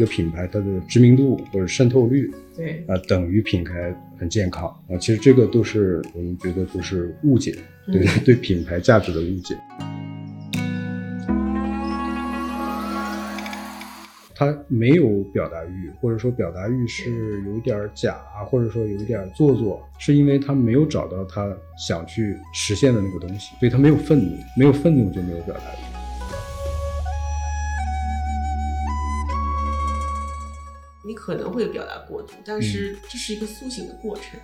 个品牌它的知名度或者渗透率对，啊、等于品牌很健康啊，其实这个都是我们觉得都是误解，对、嗯 对品牌价值的误解。他没有表达欲，或者说表达欲是有一点假，或者说有一点做作，是因为他没有找到他想去实现的那个东西，所以他没有愤怒，没有愤怒就没有表达欲。你可能会表达过度，但是这是一个苏醒的过程。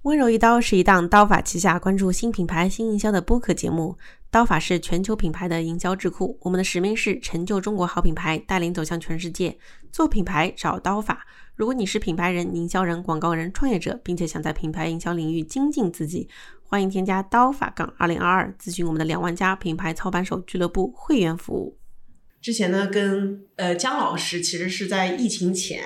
温柔一刀是一档刀法旗下关注新品牌、新营销的播客节目。刀法是全球品牌的营销智库，我们的使命是成就中国好品牌，带领走向全世界。做品牌找刀法。如果你是品牌人、营销人、广告人、创业者，并且想在品牌营销领域精进自己，欢迎添加刀法杠二零二二，咨询我们的两万家品牌操盘手俱乐部会员服务。之前呢，跟呃姜老师其实是在疫情前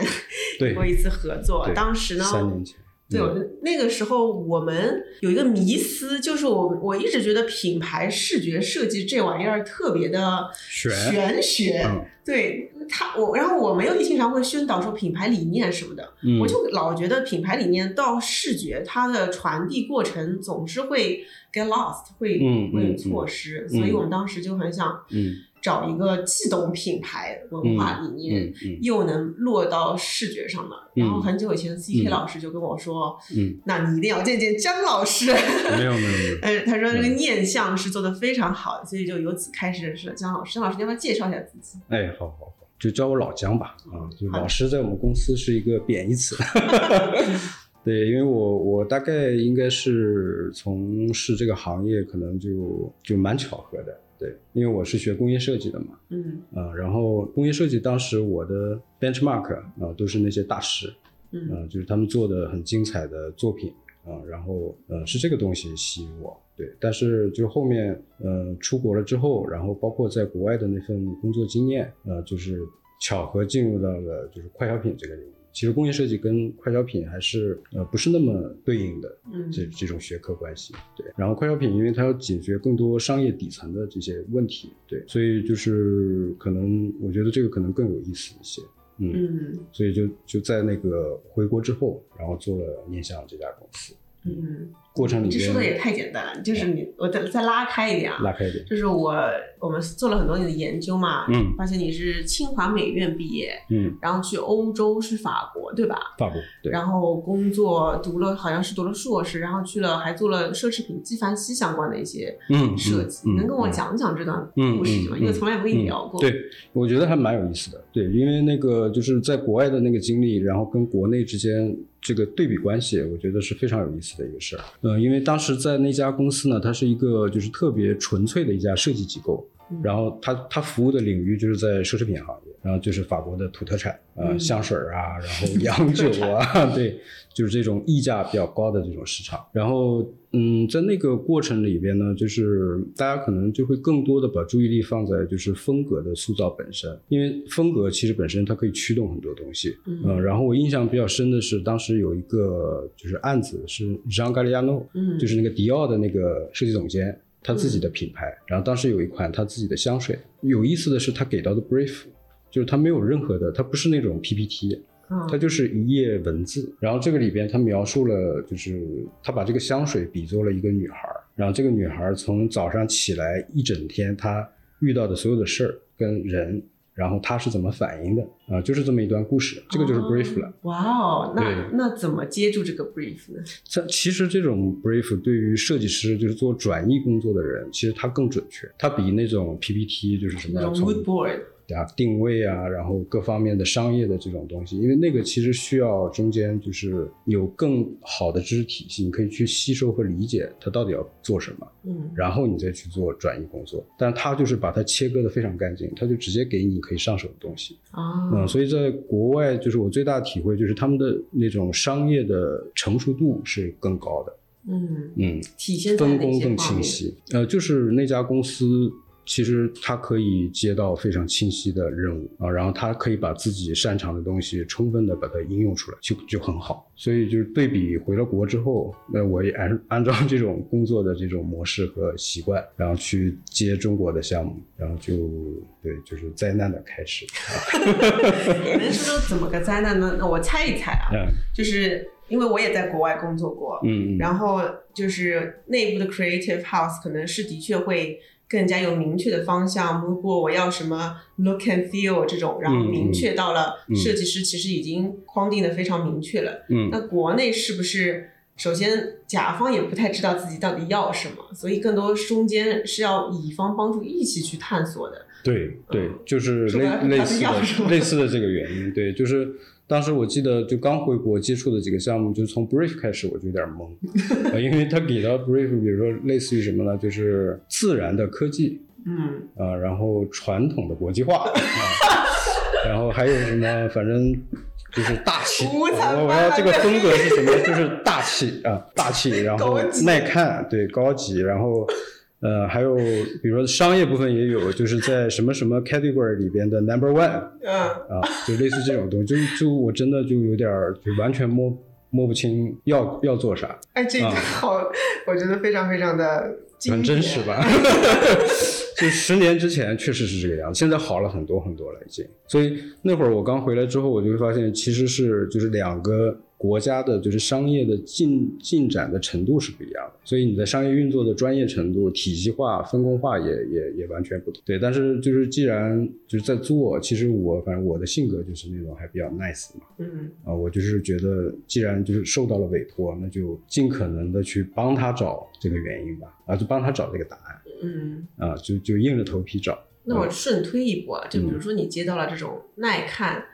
对。过一次合作，对当时呢，三年前，对，我那个时候我们有一个迷思，就是我我一直觉得品牌视觉设计这玩意儿特别的玄。玄学，嗯。对他我，然后我没有经常会宣导说品牌理念什么的，嗯我就老觉得品牌理念到视觉它的传递过程总是会 get lost，会、嗯会有错失，所以我们当时就很想嗯。找一个既懂品牌文化理念。又能落到视觉上的，然后很久以前，C K 嗯老师就跟我说，嗯，那你一定要见见姜老师。没有没有没有，呃，他说那个念相是做的非常好，所以就由此开始认识了姜老师。姜老师，你要不要介绍一下自己？哎，好好好，就叫我老姜吧，啊，就老师在我们公司是一个贬义词。对，因为我我大概应该是从事这个行业，可能就就蛮巧合的。对，因为我是学工业设计的嘛，嗯啊，然后工业设计当时我的 benchmark 啊都是那些大师，嗯嗯，就是他们做的很精彩的作品啊，然后呃是这个东西吸引我，对，但是就后面嗯、呃出国了之后，然后包括在国外的那份工作经验，呃就是巧合进入到了就是快消品这个领域。其实工业设计跟快消品还是呃不是那么对应的，嗯这这种学科关系，对。然后快消品，因为它要解决更多商业底层的这些问题，对，所以就是可能我觉得这个可能更有意思一些，嗯，嗯。所以就就在那个回国之后，然后做了念想这家公司，嗯，过程里边这说的也太简单了，就是你我再再拉开一点啊，拉开一点，就是我我们做了很多年的研究嘛，嗯发现你是清华美院毕业，嗯，然后去欧洲是法国对吧？法国对，然后工作读了好像是读了硕士，然后去了还做了奢侈品纪梵希相关的一些嗯设计，嗯能跟我嗯讲讲这段嗯故事吗？嗯因为从来不跟你聊过。对，我觉得还蛮有意思的。对，因为那个就是在国外的那个经历，然后跟国内之间这个对比关系，我觉得是非常有意思的一个事儿。嗯、因为当时在那家公司呢，它是一个就是特别纯粹的一家设计机构。嗯然后他他服务的领域就是在奢侈品行业，然后就是法国的土特产，呃，嗯香水啊，然后 洋酒啊，对，就是这种溢价比较高的这种市场。然后，嗯，在那个过程里边呢，就是大家可能就会更多的把注意力放在就是风格的塑造本身，因为风格其实本身它可以驱动很多东西。嗯呃，然后我印象比较深的是，当时有一个就是案子是 Jean Galliano，嗯，就是那个迪奥的那个设计总监，他自己的品牌，然后当时有一款他自己的香水。有意思的是，他给到的 brief 就是他没有任何的，他不是那种 PPT，嗯它就是一页文字。然后这个里边他描述了，就是他把这个香水比作了一个女孩儿，然后这个女孩儿从早上起来一整天，她遇到的所有的事儿跟人。然后他是怎么反应的啊、就是这么一段故事，这个就是 brief 了。哇哦，那那怎么接住这个 brief 呢？这其实这种 brief 对于设计师，就是做转译工作的人，其实它更准确，它比那种 PPT 就是什么那种从 mood board，啊定位啊，然后各方面的商业的这种东西，因为那个其实需要中间就是有更好的知识体系，你可以去吸收和理解它到底要做什么，嗯然后你再去做转移工作。但它就是把它切割的非常干净，它就直接给你可以上手的东西。啊，嗯，所以在国外，就是我最大的体会就是他们的那种商业的成熟度是更高的。嗯，嗯，体现分工更？清晰。呃，就是那家公司其实他可以接到非常清晰的任务啊，然后他可以把自己擅长的东西充分的把它应用出来，就就很好。所以就是对比回了国之后，那我也按按照这种工作的这种模式和习惯，然后去接中国的项目，然后就对，就是灾难的开始。你能说说怎么个灾难呢？那我猜一猜啊，嗯就是因为我也在国外工作过，嗯嗯然后就是内部的 creative house 可能是的确会更加有明确的方向。如果我要什么 look and feel 这种，然后明确到了嗯设计师其实已经框定的非常明确了。嗯那国内是不是首先甲方也不太知道自己到底要什么，所以更多中间是要乙方帮助一起去探索的。对对，就是类类似的要什么类似的这个原因，对，就是当时我记得就刚回国接触的几个项目，就从 brief 开始我就有点懵，呃因为他给到 brief，比如说类似于什么呢，就是自然的科技嗯啊、然后传统的国际化 啊、然后还有什么，反正。就是大气，我我要这个风格是什么？就是大气啊，大气，然后耐看，对，高级，然后呃，还有比如说商业部分也有，就是在什么什么 category 里边的 number one 嗯，啊，就类似这种东西，就就我真的就有点儿就完全摸摸不清要要做啥，哎，这个啊。好，我觉得非常非常的很真实吧？就十年之前确实是这个样子，现在好了很多很多了已经。所以那会儿我刚回来之后，我就会发现其实是就是两个国家的就是商业的进进展的程度是不一样的，所以你的商业运作的专业程度、体系化、分工化也也也完全不同。对，但是就是既然就是在做，其实我反正我的性格就是那种还比较 nice 嘛，嗯。啊，我就是觉得，既然就是受到了委托，那就尽可能的去帮他找这个原因吧，啊，就帮他找这个答案，嗯。啊，就就硬着头皮找。那我顺推一步啊，就比如说你接到了这种耐看、嗯，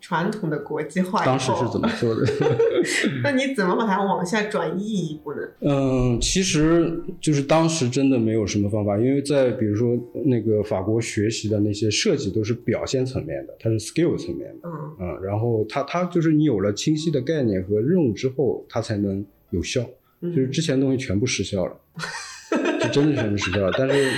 传统的国际化当时是怎么做的？那你怎么把它往下转移一步呢？嗯，其实就是当时真的没有什么方法，因为在比如说那个法国学习的那些设计都是表现层面的，它是 skill 层面的，嗯嗯，然后它它就是你有了清晰的概念和任务之后，它才能有效。嗯，就是之前的东西全部失效了，就真的全部失效了。但是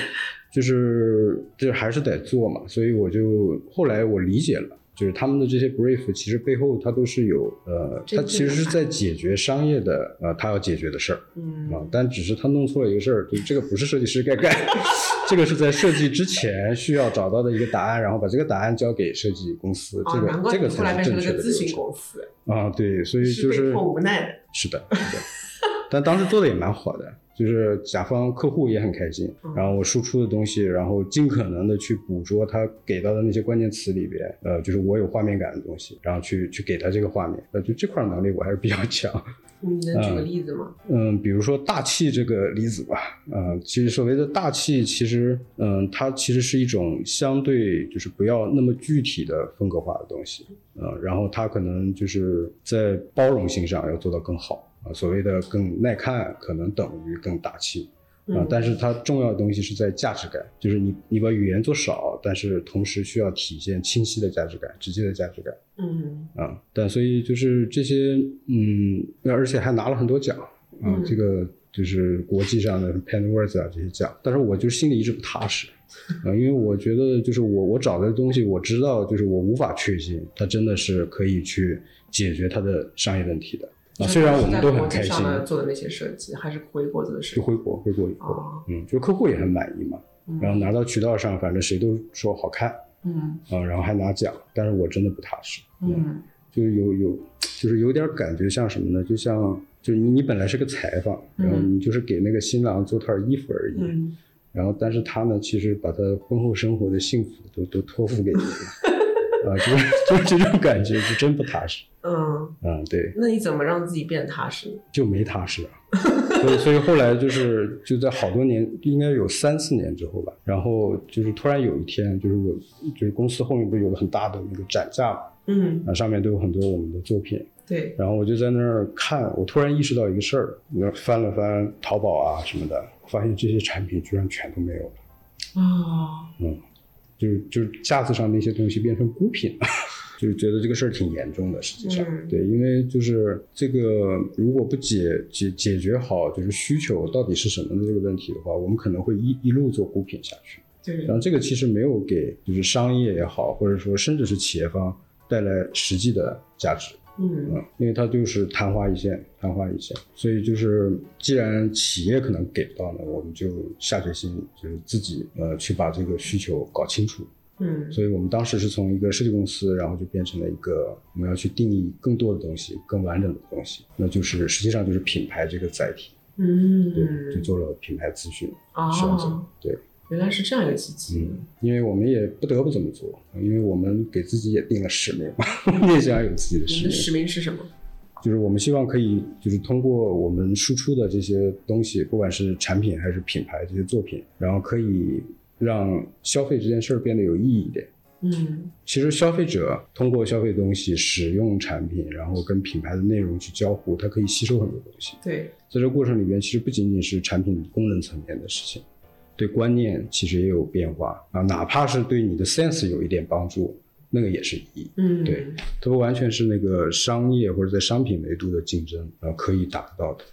就是就是还是得做嘛，所以我就后来我理解了。就是他们的这些 brief，其实背后它都是有呃，它其实是在解决商业的呃，它要解决的事儿嗯。啊，但只是他弄错了一个事儿，就这个不是设计师该干，这个是在设计之前需要找到的一个答案，然后把这个答案交给设计公司，哦，这个这个才是正确的咨询公。司，啊，对，所以就是被迫无奈的。是的，是的，但当时做的也蛮好的，就是甲方客户也很开心嗯，然后我输出的东西，然后尽可能的去捕捉他给到的那些关键词里边，呃，就是我有画面感的东西，然后去去给他这个画面，呃，就这块能力我还是比较强。你能举个例子吗？嗯，比如说大气这个离子吧，嗯、其实所谓的大气，其实嗯、它其实是一种相对就是不要那么具体的风格化的东西，呃，然后它可能就是在包容性上要做到更好啊、所谓的更耐看，可能等于更大气。啊、嗯但是它重要的东西是在价值感，就是你你把语言做少，但是同时需要体现清晰的价值感、直接的价值感。嗯啊，但所以就是这些，嗯，而且还拿了很多奖啊，嗯这个就是国际上的 Penworth 啊这些奖，但是我就心里一直不踏实，啊，因为我觉得就是我我找的东西，我知道就是我无法确信它真的是可以去解决它的商业问题的啊，虽然我们都很开心做的那些设计，还是回国做的设计？就回国回国以后，哦，嗯，就客户也很满意嘛，然后拿到渠道上，反正谁都说好看嗯啊，然后还拿奖，但是我真的不踏实，嗯就是有有，就是有点感觉像什么呢？就像就是你你本来是个裁缝，嗯然后你就是给那个新郎做套衣服而已，嗯然后但是他呢，其实把他婚后生活的幸福都都托付给你了，啊，就是就是这种感觉，就真不踏实，嗯，嗯，对，那你怎么让自己变踏实呢？就没踏实啊。所以，所以后来就是就在好多年，应该有三四年之后吧，然后就是突然有一天，就是我就是公司后面不是有个很大的那个展架嘛，嗯，啊，上面都有很多我们的作品，对，然后我就在那儿看，我突然意识到一个事儿，我翻了翻淘宝啊什么的，发现这些产品居然全都没有了，哦，就是就是架子上那些东西变成孤品了。就是觉得这个事儿挺严重的，实际上，嗯对，因为就是这个如果不解解解决好就是需求到底是什么的这个问题的话，我们可能会一一路做孤品下去。对然后这个其实没有给就是商业也好，或者说甚至是企业方带来实际的价值。嗯。嗯，因为它就是昙花一现，昙花一现，所以就是既然企业可能给不到呢，我们就下决心就是自己呃去把这个需求搞清楚。嗯。所以我们当时是从一个设计公司，然后就变成了一个我们要去定义更多的东西，更完整的东西，那就是实际上就是品牌这个载体，嗯。对，就嗯，做了品牌咨询选择哦，，对，原来是这样一个契机。嗯，因为我们也不得不这么做，因为我们给自己也定了使命嘛，你 也想有自己的使命，你的使命是什么？就是我们希望可以，就是通过我们输出的这些东西，不管是产品还是品牌这些作品，然后可以让消费这件事儿变得有意义一点。嗯其实消费者通过消费东西、使用产品，然后跟品牌的内容去交互，它可以吸收很多东西。对，在这个过程里边，其实不仅仅是产品功能层面的事情，对观念其实也有变化啊，哪怕是对你的 sense 有一点帮助，那个也是意义。嗯对它不完全是那个商业或者在商品维度的竞争啊、呃可以达到的。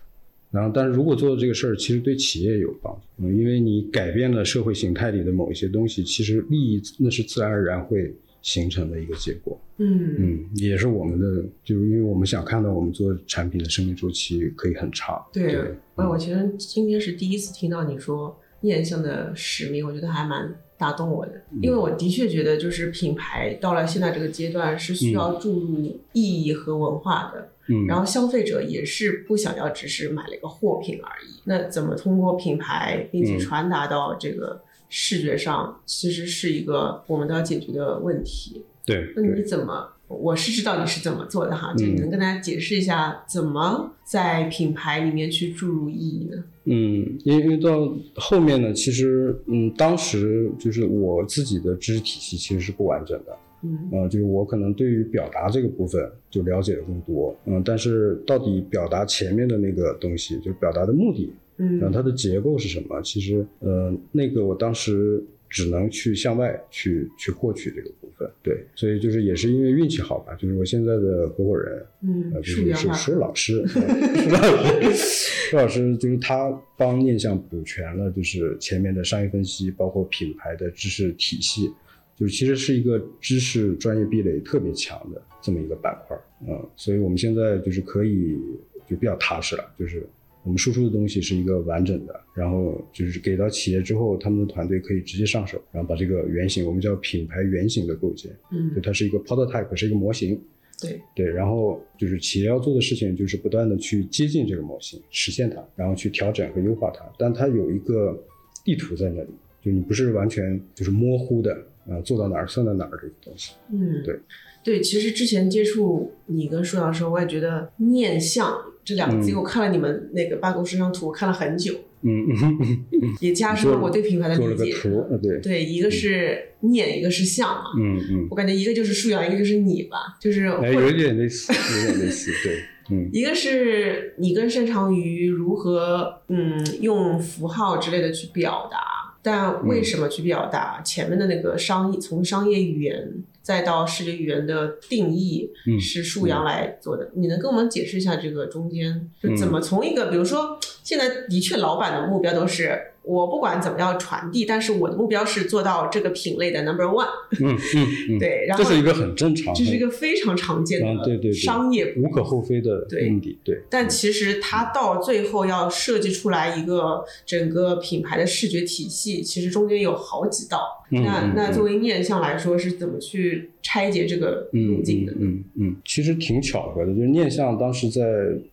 然后，但是如果做这个事儿，其实对企业有帮助，嗯，因为你改变了社会形态里的某一些东西，其实利益那是自然而然会形成的一个结果。嗯嗯，也是我们的，就是因为我们想看到我们做产品的生命周期可以很长。对对，哎，我其实今天是第一次听到你说念向的使命，我觉得还蛮打动我的，嗯。因为我的确觉得就是品牌到了现在这个阶段是需要注入意义和文化的，嗯，然后消费者也是不想要只是买了一个货品而已，那怎么通过品牌并且嗯。传达到这个视觉上，其实是一个我们都要解决的问题。对那你，怎么？我是知道你是怎么做的哈，就能跟大家解释一下怎么在品牌里面去注入意义呢？嗯，因为因为到后面呢，其实嗯，当时就是我自己的知识体系其实是不完整的。嗯呃，就是我可能对于表达这个部分就了解的更多，嗯，但是到底表达前面的那个东西，就是表达的目的，然后嗯它的结构是什么？其实，呃，那个我当时只能去向外去去获取这个部分，对，所以就是也是因为运气好吧，就是我现在的合伙人，呃，嗯，就是是树苗化 是老师，石老师，舒老师就是他帮念想补全了，就是前面的商业分析，包括品牌的知识体系，就是其实是一个知识专业壁垒特别强的这么一个板块，嗯，所以我们现在就是可以就比较踏实了，就是我们输出的东西是一个完整的，然后就是给到企业之后，他们的团队可以直接上手，然后把这个原型，我们叫品牌原型的构建，嗯就嗯，它是一个 prototype，是一个模型，对，对，然后就是企业要做的事情，就是不断的去接近这个模型，实现它，然后去调整和优化它。但它有一个地图在那里，就你不是完全就是模糊的，啊、做到哪儿算到哪儿这个东西。嗯对对，其实之前接触你跟舒阳的时候，我也觉得念像这两个字，我看了你们那个办公室那张图，我看了很久，嗯嗯嗯，也加深了我对品牌的了理解。对，对，一个是念，一个是像嘛。嗯嗯，我感觉一个就是舒阳，一个就是你吧，就是哎，有点类似，有点类似，对，嗯一个是你更擅长于如何嗯用符号之类的去表达，但为什么去表达？前面的那个商业从商业语言再到视觉语言的定义嗯是树阳来做的，你能跟我们解释一下这个中间就怎嗯么从一个比如说现在的确老板的目标都是。我不管怎么样传递，但是我的目标是做到这个品类的 number one。嗯嗯嗯，对，然后这是一个很正常，这是一个非常常见嗯对对对的商业无可厚非的对目的，对，但其实它到最后要设计出来一个整个品牌的视觉体系，其实中间有好几道。嗯那那作为面相来说，是怎么去拆解这个路嗯径的呢？嗯嗯嗯，其实挺巧合的，就是念相当时在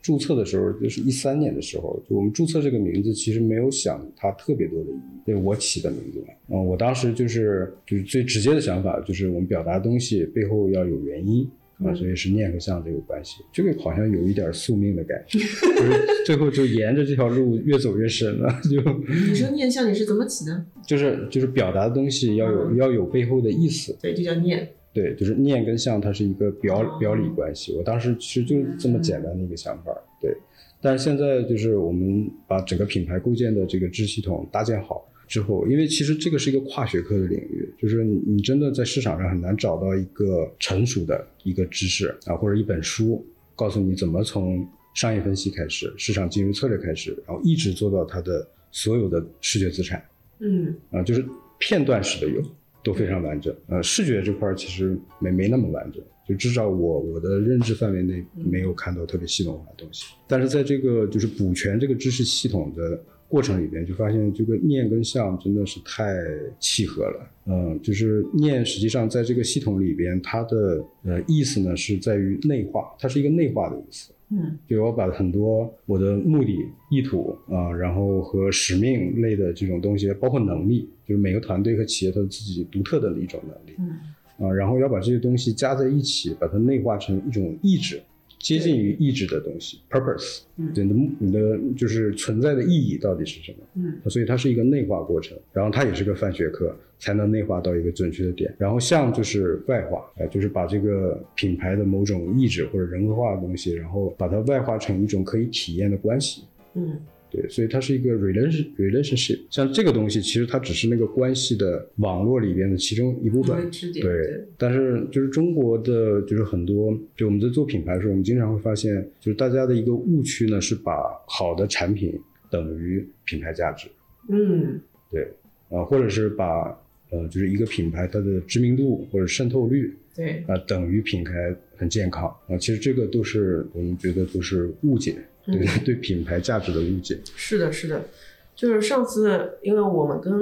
注册的时候，就是一三年的时候，就我们注册这个名字，其实没有想它特别多的意义，对我起的名字嘛。嗯，我当时就是就是最直接的想法，就是我们表达东西背后要有原因。啊，嗯所以是念和像这个关系，这个好像有一点宿命的感觉，就是最后就沿着这条路越走越深了，就你说念像你是怎么起的？就是就是表达的东西要有嗯要有背后的意思，对，就叫念。对，就是念跟像，它是一个表哦表里关系。我当时其实就是这么简单的一个想法，对。但是现在就是我们把整个品牌构建的这个知识系统搭建好之后，因为其实这个是一个跨学科的领域，就是你你真的在市场上很难找到一个成熟的一个知识啊，或者一本书告诉你怎么从商业分析开始，市场进入策略开始，然后一直做到它的所有的视觉资产。嗯啊，就是片段式的有，都非常完整。呃，视觉这块儿其实没没那么完整，就至少我我的认知范围内没有看到特别系统化的东西。但是在这个就是补全这个知识系统的过程里边，就发现这个念跟相真的是太契合了。嗯，就是念实际上在这个系统里边，它的呃意思呢是在于内化，它是一个内化的意思。嗯就我把很多我的目的、意图啊、然后和使命类的这种东西，包括能力，就是每个团队和企业都有自己独特的一种能力嗯啊、然后要把这些东西加在一起，把它内化成一种意志，接近于意志的东西，purpose，你的你的就是存在的意义到底是什么？嗯所以它是一个内化过程，然后它也是个泛学科，才能内化到一个准确的点。然后像就是外化，哎，就是把这个品牌的某种意志或者人格化的东西，然后把它外化成一种可以体验的关系。嗯对，所以它是一个 relation relationship。像这个东西，其实它只是那个关系的网络里边的其中一部分。对，但是就是中国的，就是很多，就我们在做品牌的时候，我们经常会发现，就是大家的一个误区呢，是把好的产品等于品牌价值。嗯对，啊、或者是把呃，就是一个品牌它的知名度或者渗透率对啊、等于品牌很健康啊、其实这个都是我们觉得都是误解，对、嗯 对品牌价值的误解。是的，是的，就是上次，因为我们跟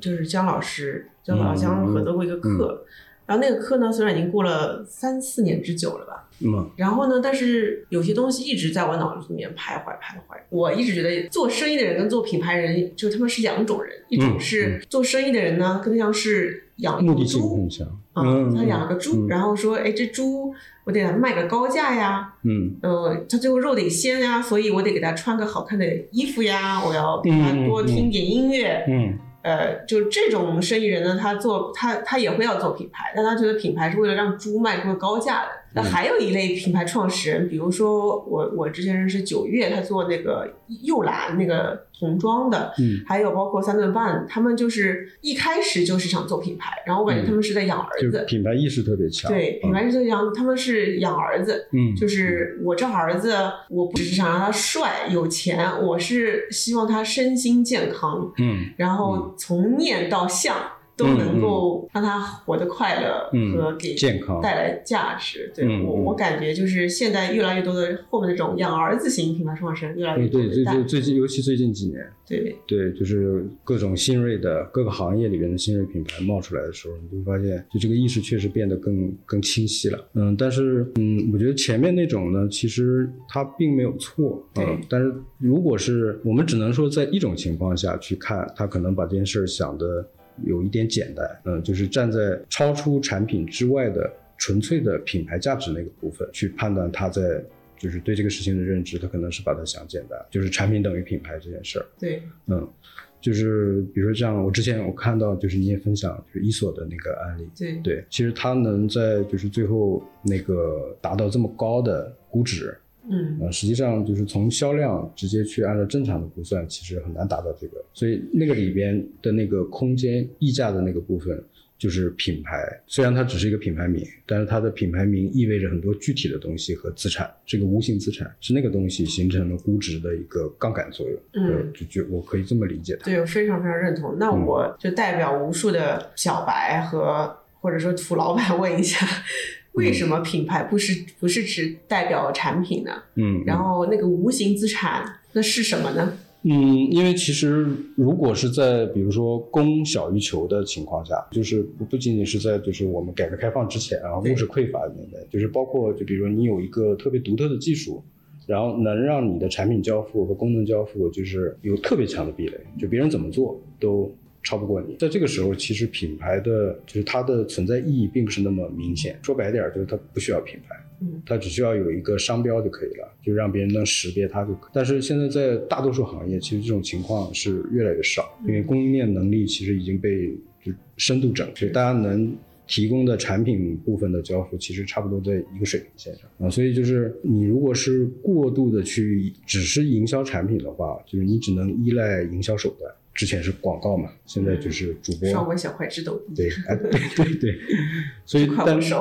就是姜老师、姜老嗯姜合作过一个课，然后那个课呢，虽然已经过了三四年之久了吧，嗯然后呢，但是有些东西一直在我脑子里面徘徊徘徊。我一直觉得做生意的人跟做品牌人，就他们是两种人，一种是做生意的人呢，更像是养一头目的性猪很强。啊，他养了个猪，嗯然后说，哎，这猪我得卖个高价呀，嗯呃，他最后肉得鲜呀，所以我得给他穿个好看的衣服呀，我要给他多听点音乐。嗯呃，就这种生意人呢，他做他他也会要做品牌，但他觉得品牌是为了让猪卖出高价的。那嗯。还有一类品牌创始人，比如说我我之前认识九月，他做那个幼兰那个童装的，嗯。还有包括三顿半，他们就是一开始就是想做品牌，然后我感觉他们是在养儿子，就品牌意识特别强。对，品牌意识强，他们是养儿子，嗯，就是我这儿子，我不只是想让他帅有钱，我是希望他身心健康，嗯然后从念到相都能够让他活得快乐嗯和给健康。带来价值。对嗯嗯我我感觉就是现在越来越多的后面那种养儿子型品牌创始人越来越对对，最最最近，尤其最近几年，对。对，就是各种新锐的各个行业里边的新锐品牌冒出来的时候，你就会发现，就这个意识确实变得更更清晰了。嗯，但是嗯，我觉得前面那种呢，其实它并没有错啊、对。但是如果是我们只能说在一种情况下去看，他可能把这件事想的有一点简单，嗯，就是站在超出产品之外的纯粹的品牌价值那个部分去判断他在。就是对这个事情的认知，他可能是把它想简单，就是产品等于品牌这件事儿。对嗯，就是比如说像我之前我看到，就是你也分享就是伊索的那个案例，对对，其实它能在就是最后那个达到这么高的估值，嗯呃，实际上就是从销量直接去按照正常的估算，其实很难达到这个，所以那个里边的那个空间溢价的那个部分。就是品牌，虽然它只是一个品牌名，但是它的品牌名意味着很多具体的东西和资产，这个无形资产是那个东西形成了估值的一个杠杆作用。嗯呃，就就我可以这么理解它。对，我非常非常认同。那嗯我就代表无数的小白和或者说土老板问一下，为什么品牌不是不是只代表产品呢？嗯，然后那个无形资产那是什么呢？嗯，因为其实如果是在比如说供小于求的情况下，就是不不仅仅是在就是我们改革开放之前啊，对物质匮乏的年代，就是包括就比如说你有一个特别独特的技术，然后能让你的产品交付和功能交付就是有特别强的壁垒，就别人怎么做都超不过你。在这个时候，其实品牌的就是它的存在意义并不是那么明显。说白点儿，就是它不需要品牌。嗯它只需要有一个商标就可以了，就让别人能识别它就可以。但是现在在大多数行业，其实这种情况是越来越少，因为供应链能力其实已经被就深度整治，大家能提供的产品部分的交付，其实差不多在一个水平线上啊。所以就是你如果是过度的去只是营销产品的话，就是你只能依赖营销手段。之前是广告嘛，现在就是主播。稍微小块知道，对，哎，对对对，所以但。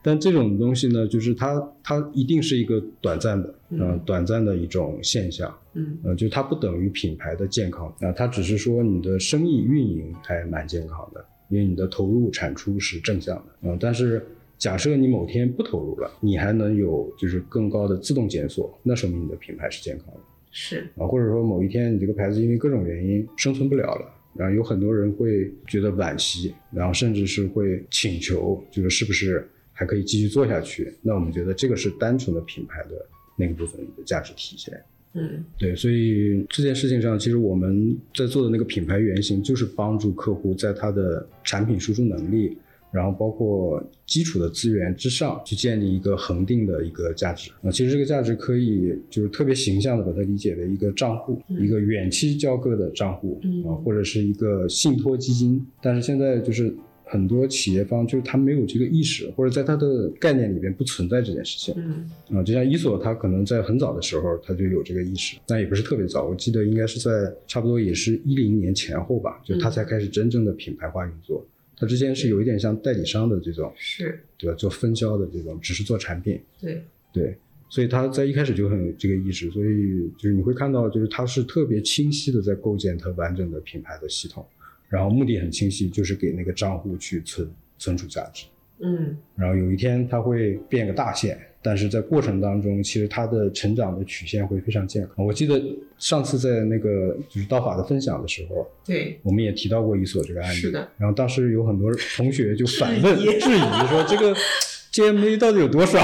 但这种东西呢，就是它它一定是一个短暂的，嗯，短暂的一种现象，嗯，呃，就它不等于品牌的健康啊，它只是说你的生意运营还蛮健康的，因为你的投入产出是正向的，嗯，但是假设你某天不投入了，你还能有就是更高的自动检索，那说明你的品牌是健康的。是啊，或者说某一天你这个牌子因为各种原因生存不了了，然后有很多人会觉得惋惜，然后甚至是会请求，就是是不是还可以继续做下去？那我们觉得这个是单纯的品牌的那个部分的价值体现。嗯对，所以这件事情上，其实我们在做的那个品牌原型，就是帮助客户在他的产品输出能力，然后包括基础的资源之上去建立一个恒定的一个价值啊。其实这个价值可以就是特别形象的把它理解为一个账户，一个远期交割的账户嗯啊，或者是一个信托基金。但是现在就是。很多企业方就是他没有这个意识，或者在他的概念里边不存在这件事情。嗯啊，就像伊索，他可能在很早的时候他就有这个意识，但也不是特别早，我记得应该是在差不多也是一零年前后吧，就他才开始真正的品牌化运作。他之间是有一点像代理商的这种，是对吧？做分销的这种，只是做产品，对对。所以他在一开始就很有这个意识，所以就是你会看到，就是他是特别清晰的在构建他完整的品牌的系统，然后目的很清晰，就是给那个账户去存存储价值。嗯然后有一天它会变个大线，但是在过程当中，其实它的成长的曲线会非常健康。我记得上次在那个就是道法的分享的时候，对我们也提到过一所这个案例，是的。然后当时有很多同学就反问质疑说这个 GMV 到底有多少？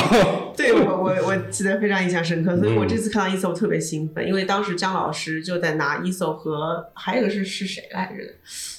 对我我我记得非常印象深刻，所以我嗯这次看到 ESO 特别兴奋，因为当时姜老师就在拿 ESO 和还有一个是是谁来着的，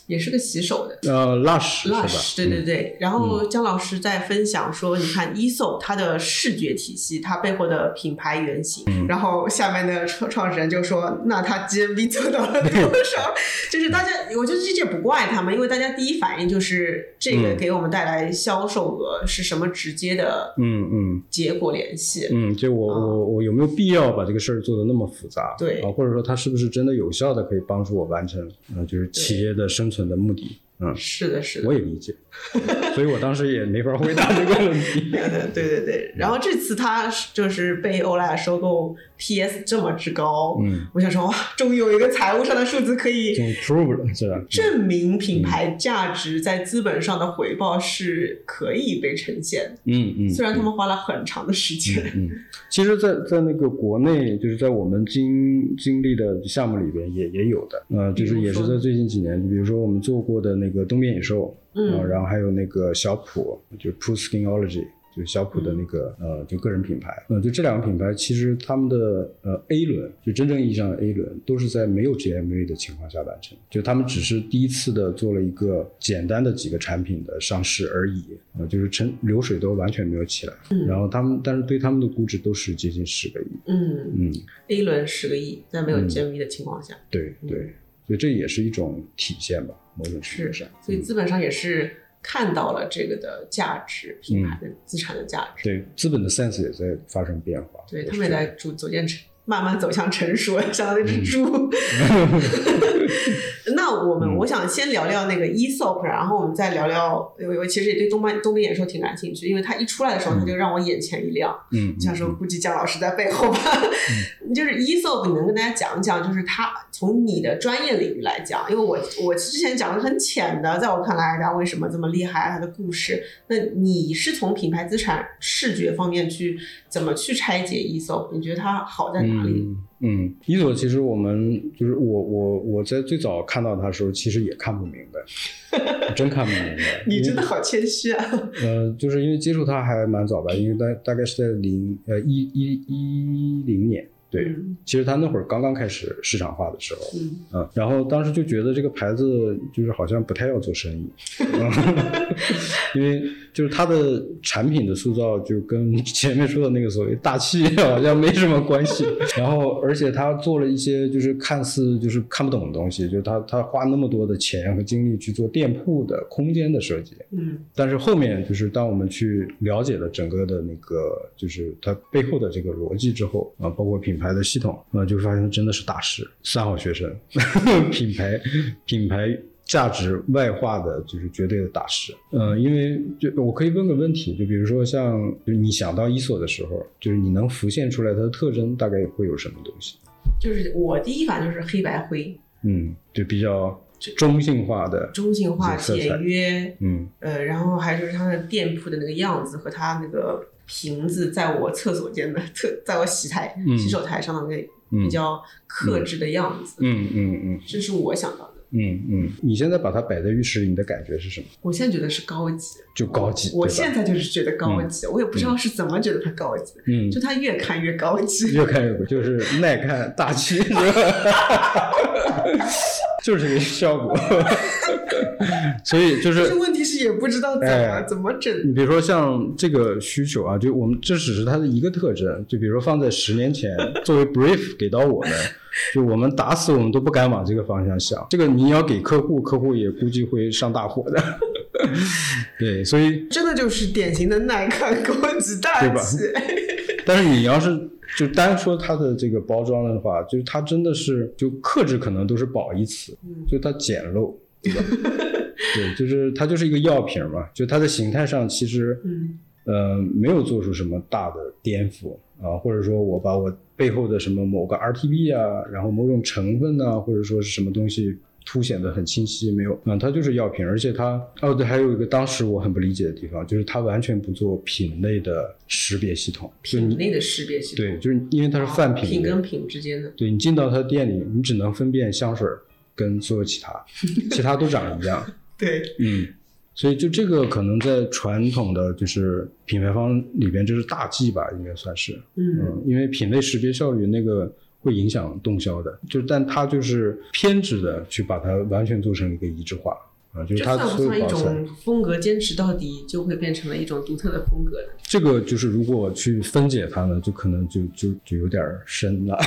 也是个洗手的。呃，Lush，Lush，对对对，然后姜老师在分享说，你看 ESO 它的视觉体系，它背后的品牌原型，嗯。然后下面的创创始人就说，那他 GMV 做到了多少？就是大家，我觉得这这不怪他们，因为大家第一反应就是这个嗯。给我们带来销售额是什么直接的嗯嗯。结果联系。嗯，就我我我有没有必要把这个事儿做的那么复杂？对。啊，或者说它是不是真的有效的可以帮助我完成呃就是企业的生存的目的？嗯，是的，是的。我。也理解，所以我当时也没法回答这个问题。对对对，然后这次他就是被欧莱雅收购，PS 这么之高，嗯，我想说哇，终于有一个财务上的数字可以 prove 了是吧？证明品牌价值在资本上的回报是可以被呈现。的。嗯嗯，虽然他们花了很长的时间，嗯，其实在，在那个国内，就是在我们经经历的项目里边也也有的，呃，就是也是在最近几年，就比如说我们做过的那个东边野兽，嗯。呃然后还有那个小普，就 Pru Skinology。就是小普的那个、呃，就个人品牌，呃，就这两个品牌，其实他们的呃 A 轮，就真正意义上的 A 轮，都是在没有 GMV 的情况下完成，就他们只是第一次的做了一个简单的几个产品的上市而已，呃，就是成流水都完全没有起来，然后他们，但是对他们的估值都是接近十个亿。嗯。嗯，，A 轮十个亿，在没有嗯。GMV 的情况下，对对，所以这也是一种体现吧，某种程是度上。所以资本上也是看到了这个的价值，品牌的资产的价值，对资本的 sense 也在发生变化。对他们也在逐逐渐成慢慢走向成熟，相当于是猪。那我们、嗯我想先聊聊那个 ESOP，然后我们再聊聊，我我其实也对东班东北演说挺感兴趣，因为他一出来的时候，他就让我眼前一亮。嗯，想说，估计姜老师在背后吧。就是 ESOP，你能跟大家讲讲，就是它从你的专业领域来讲，因为我我之前讲的很浅的，在我看来，它为什么这么厉害，它的故事。那你是从品牌资产视觉方面去怎么去拆解 ESOP？你觉得它好在哪里？嗯嗯，伊索其实我们就是我我我在最早看到它的时候，其实也看不明白，真看不明白。你真的好谦虚啊！呃，就是因为接触它还蛮早吧，因为大大概是在零呃一一一零年，对，嗯其实它那会儿刚刚开始市场化的时候，嗯嗯，然后当时就觉得这个牌子就是好像不太要做生意，嗯 因为就是它的产品的塑造就跟 前面说的那个所谓大气 好像没什么关系。然后而且他做了一些就是看似就是看不懂的东西，就是他他花那么多的钱和精力去做店铺的空间的设计，嗯但是后面就是当我们去了解了整个的那个就是它背后的这个逻辑之后啊，包括品牌的系统啊，就发现真的是大师，三好学生，品牌品牌价值外化的就是绝对的大师。嗯，因为就我可以问个问题，就比如说像就是你想到伊索的时候，就是你能浮现出来它的特征大概会有什么东西？就是我第一反应就是黑白灰，嗯，就比较中性化的，中性化、简约，嗯。呃，然后还就是它的店铺的那个样子和它那个瓶子，在我厕所间的厕，在我洗台、嗯。洗手台上的那比较克制的样子，嗯嗯嗯。这是我想到的。嗯嗯。你现在把它摆在浴室里，你的感觉是什么？我现在觉得是高级，就高级，我？现在就是觉得高级，我也不知道是怎么觉得它高级，嗯就，它越看越高级。越看越贵，就是耐看大气，是吧？就是这个效果。所以就但是是问题是也不知道怎么、哎怎么整。你比如说像这个需求啊，就我们这只是它的一个特征。就比如说放在十年前 作为 brief 给到我们，就我们打死我们都不敢往这个方向想。这个你要给客户，客户也估计会上大火的。对，所以真的就是典型的耐看高级大对吧气。但是你要是就单说它的这个包装的话，就是它真的是就克制可能都是褒义词，嗯就它简陋，对吧？对，就是它就是一个药瓶嘛，就它的形态上其实嗯呃没有做出什么大的颠覆啊，或者说我把我背后的什么某个 RTB 啊，然后某种成分啊，或者说是什么东西。凸显的很清晰，没有，嗯，它就是药瓶，而且它，哦对，还有一个当时我很不理解的地方，就是它完全不做品类的识别系统，品类的识别系统，对，就是因为它是泛品类，品跟品之间的。对你进到它店里，你只能分辨香水儿跟所有其他，其他都长一样。对，嗯，所以就这个可能在传统的就是品牌方里边，这是大忌吧，应该算是。嗯嗯，因为品类识别效率那个会影响动销的，就是但它就是偏执的去把它完全做成一个一致化啊，就是它这算不算一种。风格坚持到底，就会变成了一种独特的风格了？这个就是如果去分解它呢，就可能就就就有点深了，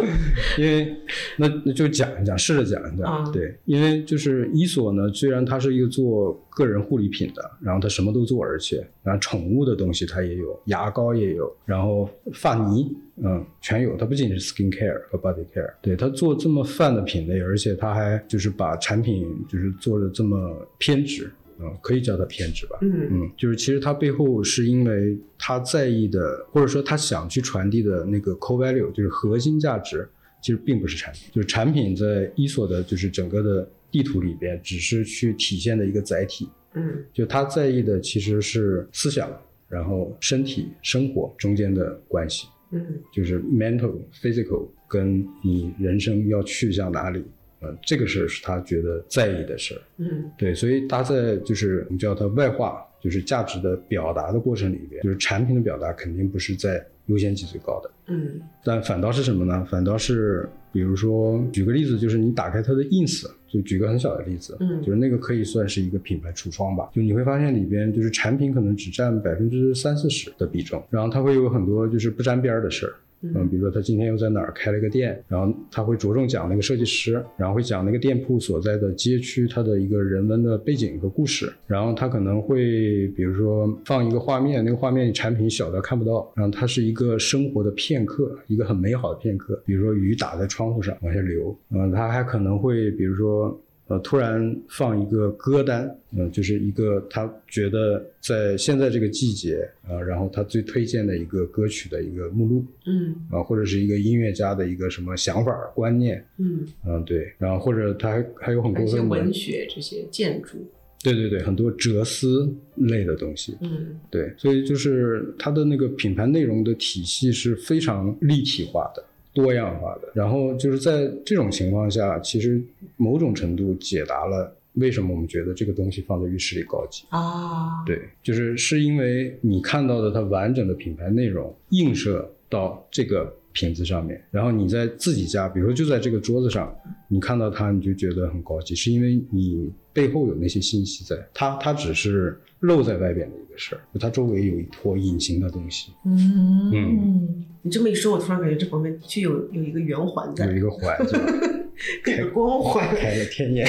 因为那那就讲一讲，试着讲一讲。啊对，因为就是伊索呢，虽然它是一个做个人护理品的，然后他什么都做，而且然后宠物的东西他也有，牙膏也有，然后发泥。嗯，全有。它不仅是 skin care 和 body care，对他做这么泛的品类，而且他还就是把产品就是做的这么偏执，嗯，可以叫它偏执吧。嗯嗯，就是其实他背后是因为他在意的，或者说他想去传递的那个 core value，就是核心价值，其实并不是产品，就是产品在伊索的就是整个的地图里边，只是去体现的一个载体。嗯。就他在意的其实是思想，然后身体、生活中间的关系，嗯。就是 mental、physical 跟你人生要去向哪里，呃，这个事儿是他觉得在意的事儿。嗯。对，所以他在就是我们叫它外化，就是价值的表达的过程里边，就是产品的表达肯定不是在优先级最高的，嗯。但反倒是什么呢？反倒是比如说举个例子，就是你打开它的 ins，就举个很小的例子，嗯就是那个可以算是一个品牌橱窗吧，就你会发现里边就是产品可能只占百分之三四十的比重，然后它会有很多就是不沾边儿的事儿。嗯，比如说他今天又在哪儿开了个店，然后他会着重讲那个设计师，然后会讲那个店铺所在的街区它的一个人文的背景和故事，然后他可能会比如说放一个画面，那个画面产品小到看不到，然后它是一个生活的片刻，一个很美好的片刻，比如说雨打在窗户上往下流，嗯，他还可能会比如说。呃，突然放一个歌单，嗯、就是一个他觉得在现在这个季节啊、然后他最推荐的一个歌曲的一个目录，嗯。啊，或者是一个音乐家的一个什么想法观念，嗯，嗯，对，然后或者他还还有很多些过分的，文学这些建筑，对对对，很多哲思类的东西，嗯。对，所以就是它的那个品牌内容的体系是非常立体化的。多样化的，然后就是在这种情况下，其实某种程度解答了为什么我们觉得这个东西放在浴室里高级。啊，对，就是是因为你看到的它完整的品牌内容映射到这个瓶子上面，然后你在自己家，比如说就在这个桌子上，你看到它你就觉得很高级，是因为你背后有那些信息在，它它只是露在外边的一个事儿，它周围有一坨隐形的东西，嗯。嗯你这么一说，我突然感觉这旁边的确有有一个圆环在有，一个环，是吧？有个光环，开了天眼。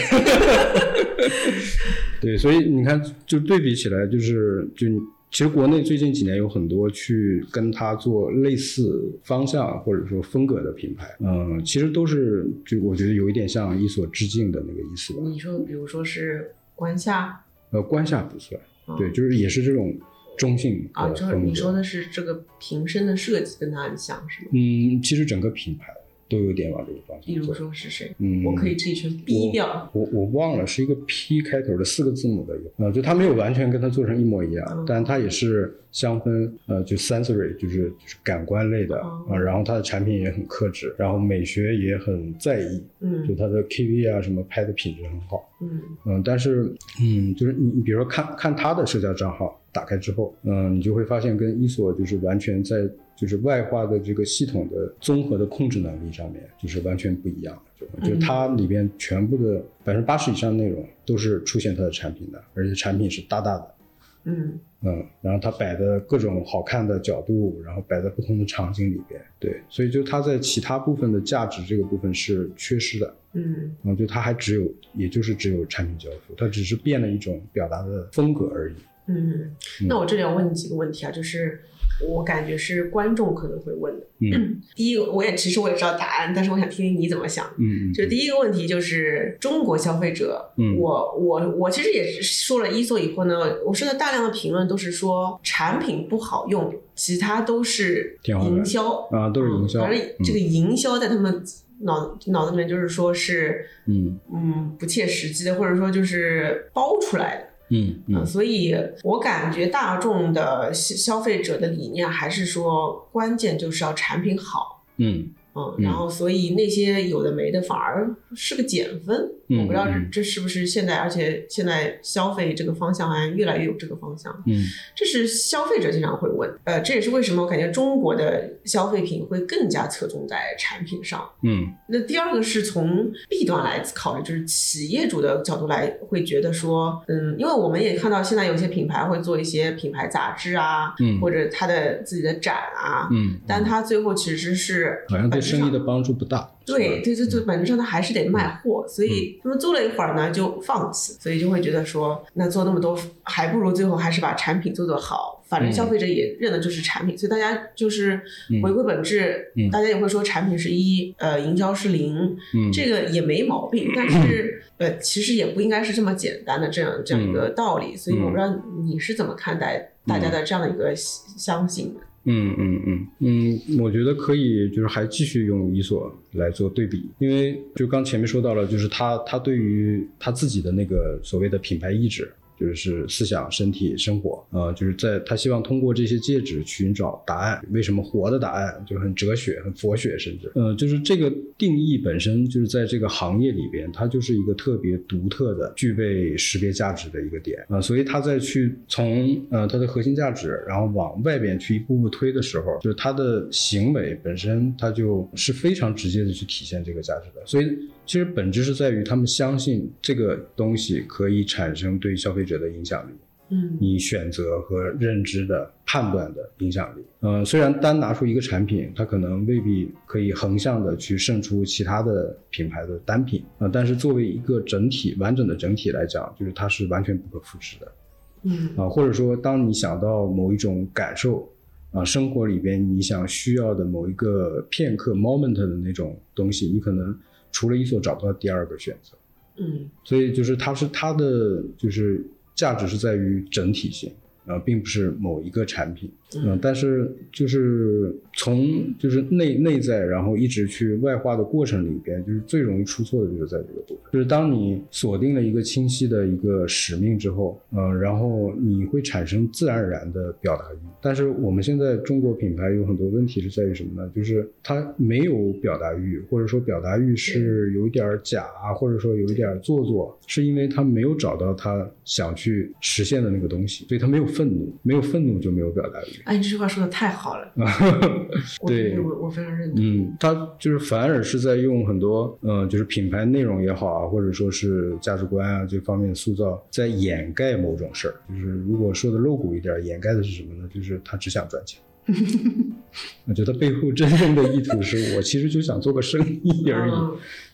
对，所以你看，就对比起来，就是就其实国内最近几年有很多去跟它做类似方向或者说风格的品牌，嗯，其实都是就我觉得有一点像伊索致敬的那个意思吧。你说，比如说是关夏，呃，关夏不算，嗯对，就是也是这种中性啊。就是你说的是这个瓶身的设计跟它很像是吗？嗯，其实整个品牌都有点往这个方向比如。说是谁？嗯，我可以这一圈逼掉。我我忘了是一个 P 开头的四个字母的一个，呃，就它没有完全跟它做成一模一样，嗯但它也是香氛，呃，就 sensory，就是就是感官类的啊、哦然后它的产品也很克制，然后美学也很在意，嗯就嗯它的 KV 啊什么拍的品质很好，嗯嗯，但是嗯，就是你你比如说看看他的社交账号打开之后，嗯，你就会发现跟伊索就是完全在就是外化的这个系统的综合的控制能力上面，就是完全不一样的。就就是它里边全部的百分之八十以上的内容都是出现它的产品的，而且产品是大大的，嗯嗯，然后它摆的各种好看的角度，然后摆在不同的场景里边，对，所以就它在其他部分的价值这个部分是缺失的，嗯嗯，就它还只有，也就是只有产品交付，它只是变了一种表达的风格而已。嗯。那我这里要问你几个问题啊，就是我感觉是观众可能会问的。嗯 第一个，我也其实我也知道答案，但是我想听听你怎么想。嗯就第一个问题就是中国消费者，嗯我我我其实也是说了一做以后呢，我收到大量的评论都是说产品不好用，其他都是营销啊，都是营销。反正这个营销在他们脑脑子里面就是说是嗯嗯不切实际的，或者说就是包出来的。嗯，嗯。嗯所以我感觉大众的消消费者的理念还是说，关键就是要产品好。嗯。嗯，嗯。然后所以那些有的没的反而是个减分，嗯我不知道这是不是现在，而且现在消费这个方向好像越来越有这个方向，嗯。这是消费者经常会问，呃，这也是为什么我感觉中国的消费品会更加侧重在产品上。嗯。那第二个是从弊端来考虑，就是企业主的角度来会觉得说，嗯，因为我们也看到现在有些品牌会做一些品牌杂志啊，嗯。或者他的自己的展啊，嗯，但他最后其实是好像对生意的帮助不大。对对对对，本质上他还是得卖货，所嗯。以他们做了一会儿呢就放弃，所以就会觉得说，那做那么多还不如最后还是把产品做做好，反正嗯。消费者也认的就是产品，所以大家就是嗯。回归本质，嗯。大家也会说产品是一，呃，营销是零，嗯。这个也没毛病，但是 呃，其实也不应该是这么简单的这样这样一个道理，所以我不知道你是怎么看待大家的这样的一个相信的。嗯嗯嗯嗯，我觉得可以，就是还继续用伊索来做对比，因为就刚前面说到了，就是他他对于他自己的那个所谓的品牌意志。就是思想、身体、生活，呃，就是在他希望通过这些介质去寻找答案。为什么活的答案就很哲学、很佛学，甚至，呃，就是这个定义本身就是在这个行业里边，它就是一个特别独特的、具备识别价值的一个点啊、所以他在去从呃它的核心价值，然后往外边去一步步推的时候，就是他的行为本身，它就是非常直接的去体现这个价值的。所以其实本质是在于他们相信这个东西可以产生对消费者的影响力。嗯你选择和认知的判断的影响力。嗯，虽然单拿出一个产品，它可能未必可以横向的去胜出其他的品牌的单品啊、呃但是作为一个整体完整的整体来讲，就是它是完全不可复制的嗯啊、或者说，当你想到某一种感受啊、生活里边你想需要的某一个片刻 moment 的那种东西，你可能除了一所找不到第二个选择。嗯所以就是它是它的就是价值是在于整体性，呃，并不是某一个产品，嗯、但是就是从就是内内在，然后一直去外化的过程里边，就是最容易出错的就是在这个部分，就是当你锁定了一个清晰的一个使命之后，嗯、然后你会产生自然而然的表达欲，但是我们现在中国品牌有很多问题是在于什么呢？就是它没有表达欲，或者说表达欲是有一点儿假，或者说有一点儿做作，是因为他没有找到他想去实现的那个东西，所以他没有愤怒，没有愤怒就没有表达欲。哎，你这句话说的太好了，我对我我非常认同。嗯，他就是反而是在用很多，嗯，就是品牌内容也好啊，或者说是价值观啊这方面塑造，在掩盖某种事儿。就是如果说的露骨一点，掩盖的是什么呢？就是他只想赚钱。我觉得背后真正的意图是我其实就想做个生意而已。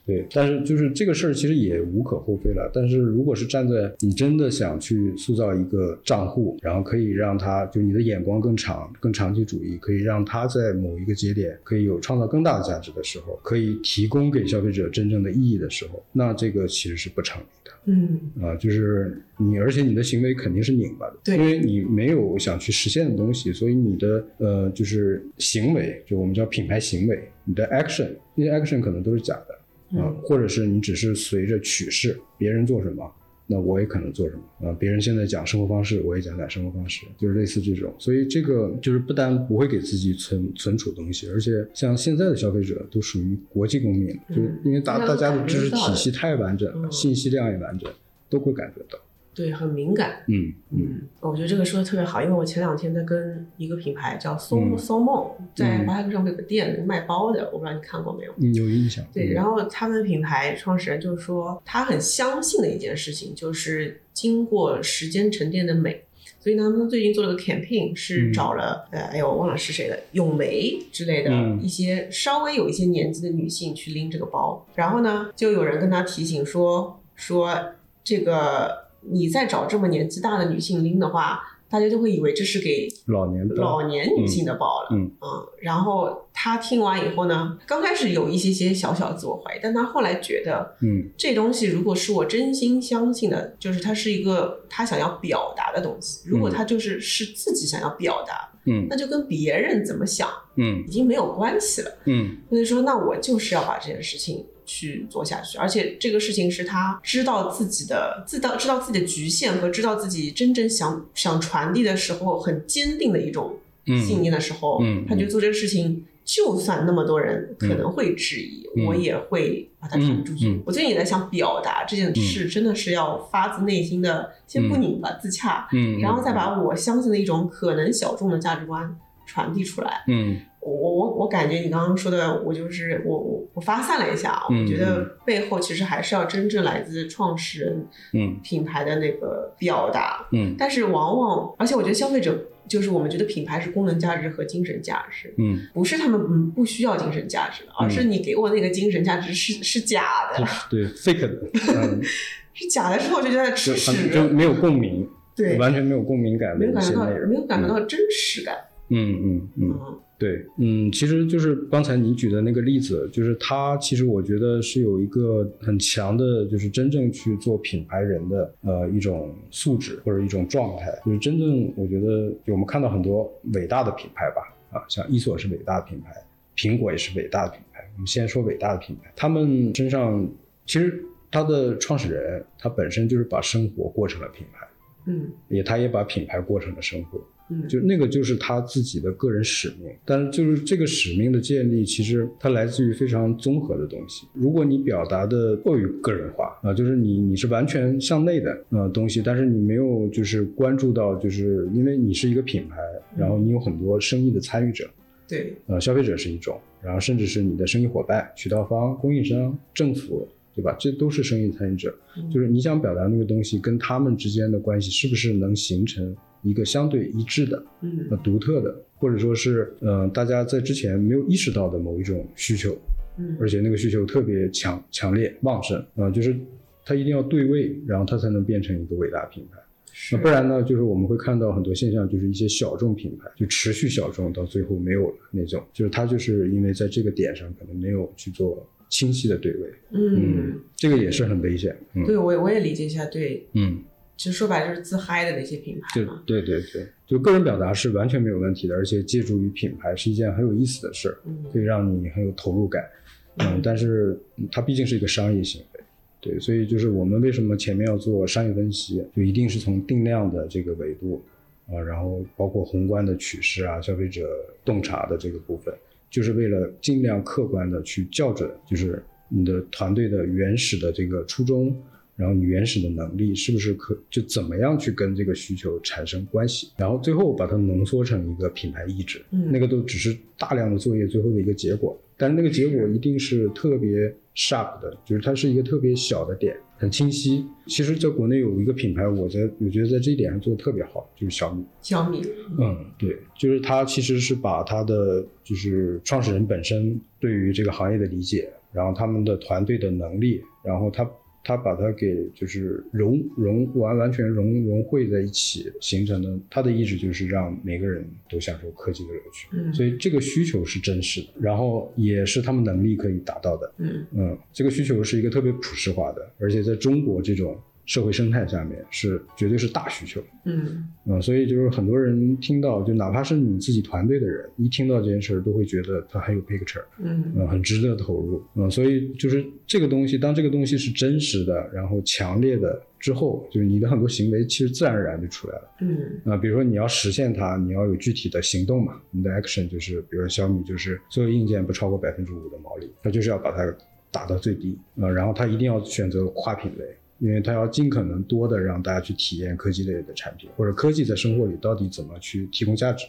嗯对，但是就是这个事儿其实也无可厚非了。但是如果是站在你真的想去塑造一个账户，然后可以让他就你的眼光更长、更长期主义，可以让他在某一个节点可以有创造更大的价值的时候，可以提供给消费者真正的意义的时候，那这个其实是不成立的。嗯啊，就是你，而且你的行为肯定是拧巴的，对因为你没有想去实现的东西，所以你的呃就是行为，就我们叫品牌行为，你的 action，那些 action 可能都是假的啊，嗯或者是你只是随着趋势，别人做什么。那我也可能做什么啊？别人现在讲生活方式，我也讲讲生活方式，就是类似这种。所以这个就是不单不会给自己存存储东西，而且像现在的消费者都属于国际公民，就是因为大嗯大家的知识体系太完整了，嗯信息量也完整，都会感觉到。对，很敏感。嗯嗯嗯，我觉得这个说的特别好，因为我前两天在跟一个品牌叫松嗯松梦，在嗯巴克上面有个店卖包的，我不知道你看过没有。嗯，有印象。对，嗯然后他们的品牌创始人就是说，他很相信的一件事情就是经过时间沉淀的美。所以呢，他们最近做了个 campaign，是嗯找了、呃，哎呦，我忘了是谁了，咏梅之类的嗯一些稍微有一些年纪的女性去拎这个包。然后呢，就有人跟他提醒说说这个你再找这么年纪大的女性拎的话，大家就会以为这是给老年老年女性的包了。嗯然后他听完以后呢，刚开始有一些些小小自我怀疑，但他后来觉得嗯这东西如果是我真心相信的，就是它是一个他想要表达的东西。如果他就是是自己想要表达，嗯那就跟别人怎么想嗯已经没有关系了。嗯所以说，那我就是要把这件事情去做下去，而且这个事情是他知道自己的自道知道自己的局限和知道自己真正想想传递的时候很坚定的一种嗯信念的时候，嗯嗯。他就做这个事情，就算那么多人可能会质疑，嗯我也会把它传出去。嗯嗯。我最近也在想，表达这件事真的是要发自内心的，先不拧巴自洽，嗯，然后再把我相信的一种可能小众的价值观传递出来。嗯我我我感觉你刚刚说的，我就是我我我发散了一下啊，嗯我觉得背后其实还是要真正来自创始人嗯。品牌的那个表达，嗯。但是往往，而且我觉得消费者就是我们觉得品牌是功能价值和精神价值，嗯，不是他们嗯不需要精神价值的，而是你给我那个精神价值是是假的，对 fake 的，嗯，是假的之后就觉得吃屎就屎，没有共鸣，对，完全没有共鸣感没有感觉到。没有感觉到真实感，嗯嗯。嗯。嗯对，嗯，其实就是刚才你举的那个例子，就是他其实我觉得是有一个很强的，就是真正去做品牌人的呃一种素质或者一种状态，就是真正我觉得就我们看到很多伟大的品牌吧，啊，像伊索是伟大的品牌，苹果也是伟大的品牌。我们先说伟大的品牌，他们身上其实他的创始人他本身就是把生活过成了品牌，嗯也他也把品牌过成了生活。嗯，就那个就是他自己的个人使命，但是就是这个使命的建立，其实它来自于非常综合的东西。如果你表达的过于个人化啊、就是你你是完全向内的呃东西，但是你没有就是关注到，就是因为你是一个品牌，然后你有很多生意的参与者，对，呃，消费者是一种，然后甚至是你的生意伙伴、渠道方、供应商、政府，对吧？这都是生意参与者。嗯就是你想表达那个东西跟他们之间的关系，是不是能形成一个相对一致的、嗯。呃独特的，或者说是呃大家在之前没有意识到的某一种需求，嗯，而且那个需求特别强、强烈、旺盛啊、呃就是它一定要对位，然后它才能变成一个伟大品牌。是。那不然呢，就是我们会看到很多现象，就是一些小众品牌就持续小众，到最后没有了那种，就是它就是因为在这个点上可能没有去做清晰的对位，嗯，这个也是很危险，嗯。对我我也理解一下，对，嗯，其实说白了就是自嗨的那些品牌就嘛，对对对，就个人表达是完全没有问题的，而且借助于品牌是一件很有意思的事儿，嗯可以让你很有投入感，嗯，但是嗯它毕竟是一个商业行为。对，所以就是我们为什么前面要做商业分析，就一定是从定量的这个维度啊，然后包括宏观的趋势啊、消费者洞察的这个部分，就是为了尽量客观的去校准，就是你的团队的原始的这个初衷，然后你原始的能力是不是可就怎么样去跟这个需求产生关系，然后最后把它浓缩成一个品牌意志，嗯那个都只是大量的作业最后的一个结果，但是那个结果一定是特别 sharp 的，就是它是一个特别小的点，很清晰。其实在国内有一个品牌，我在我觉得在这一点上做的特别好，就是小米。小米，嗯，对，就是它其实是把它的就是创始人本身对于这个行业的理解，然后他们的团队的能力，然后他他把它给就是融融完完全融融汇在一起，形成的他的意志就是让每个人都享受科技的乐趣。嗯所以这个需求是真实的，然后也是他们能力可以达到的。嗯嗯，这个需求是一个特别普世化的，而且在中国这种社会生态下面是绝对是大需求。嗯嗯，所以就是很多人听到，就哪怕是你自己团队的人，一听到这件事儿，都会觉得它很有 picture，嗯嗯，很值得投入。嗯，所以就是这个东西，当这个东西是真实的，然后强烈的之后，就是你的很多行为其实自然而然就出来了。嗯啊，比如说你要实现它，你要有具体的行动嘛。你的 action 就是，比如说小米就是所有硬件不超过百分之五的毛利，它就是要把它打到最低啊、然后它一定要选择跨品类，因为它要尽可能多的让大家去体验科技类的产品，或者科技在生活里到底怎么去提供价值，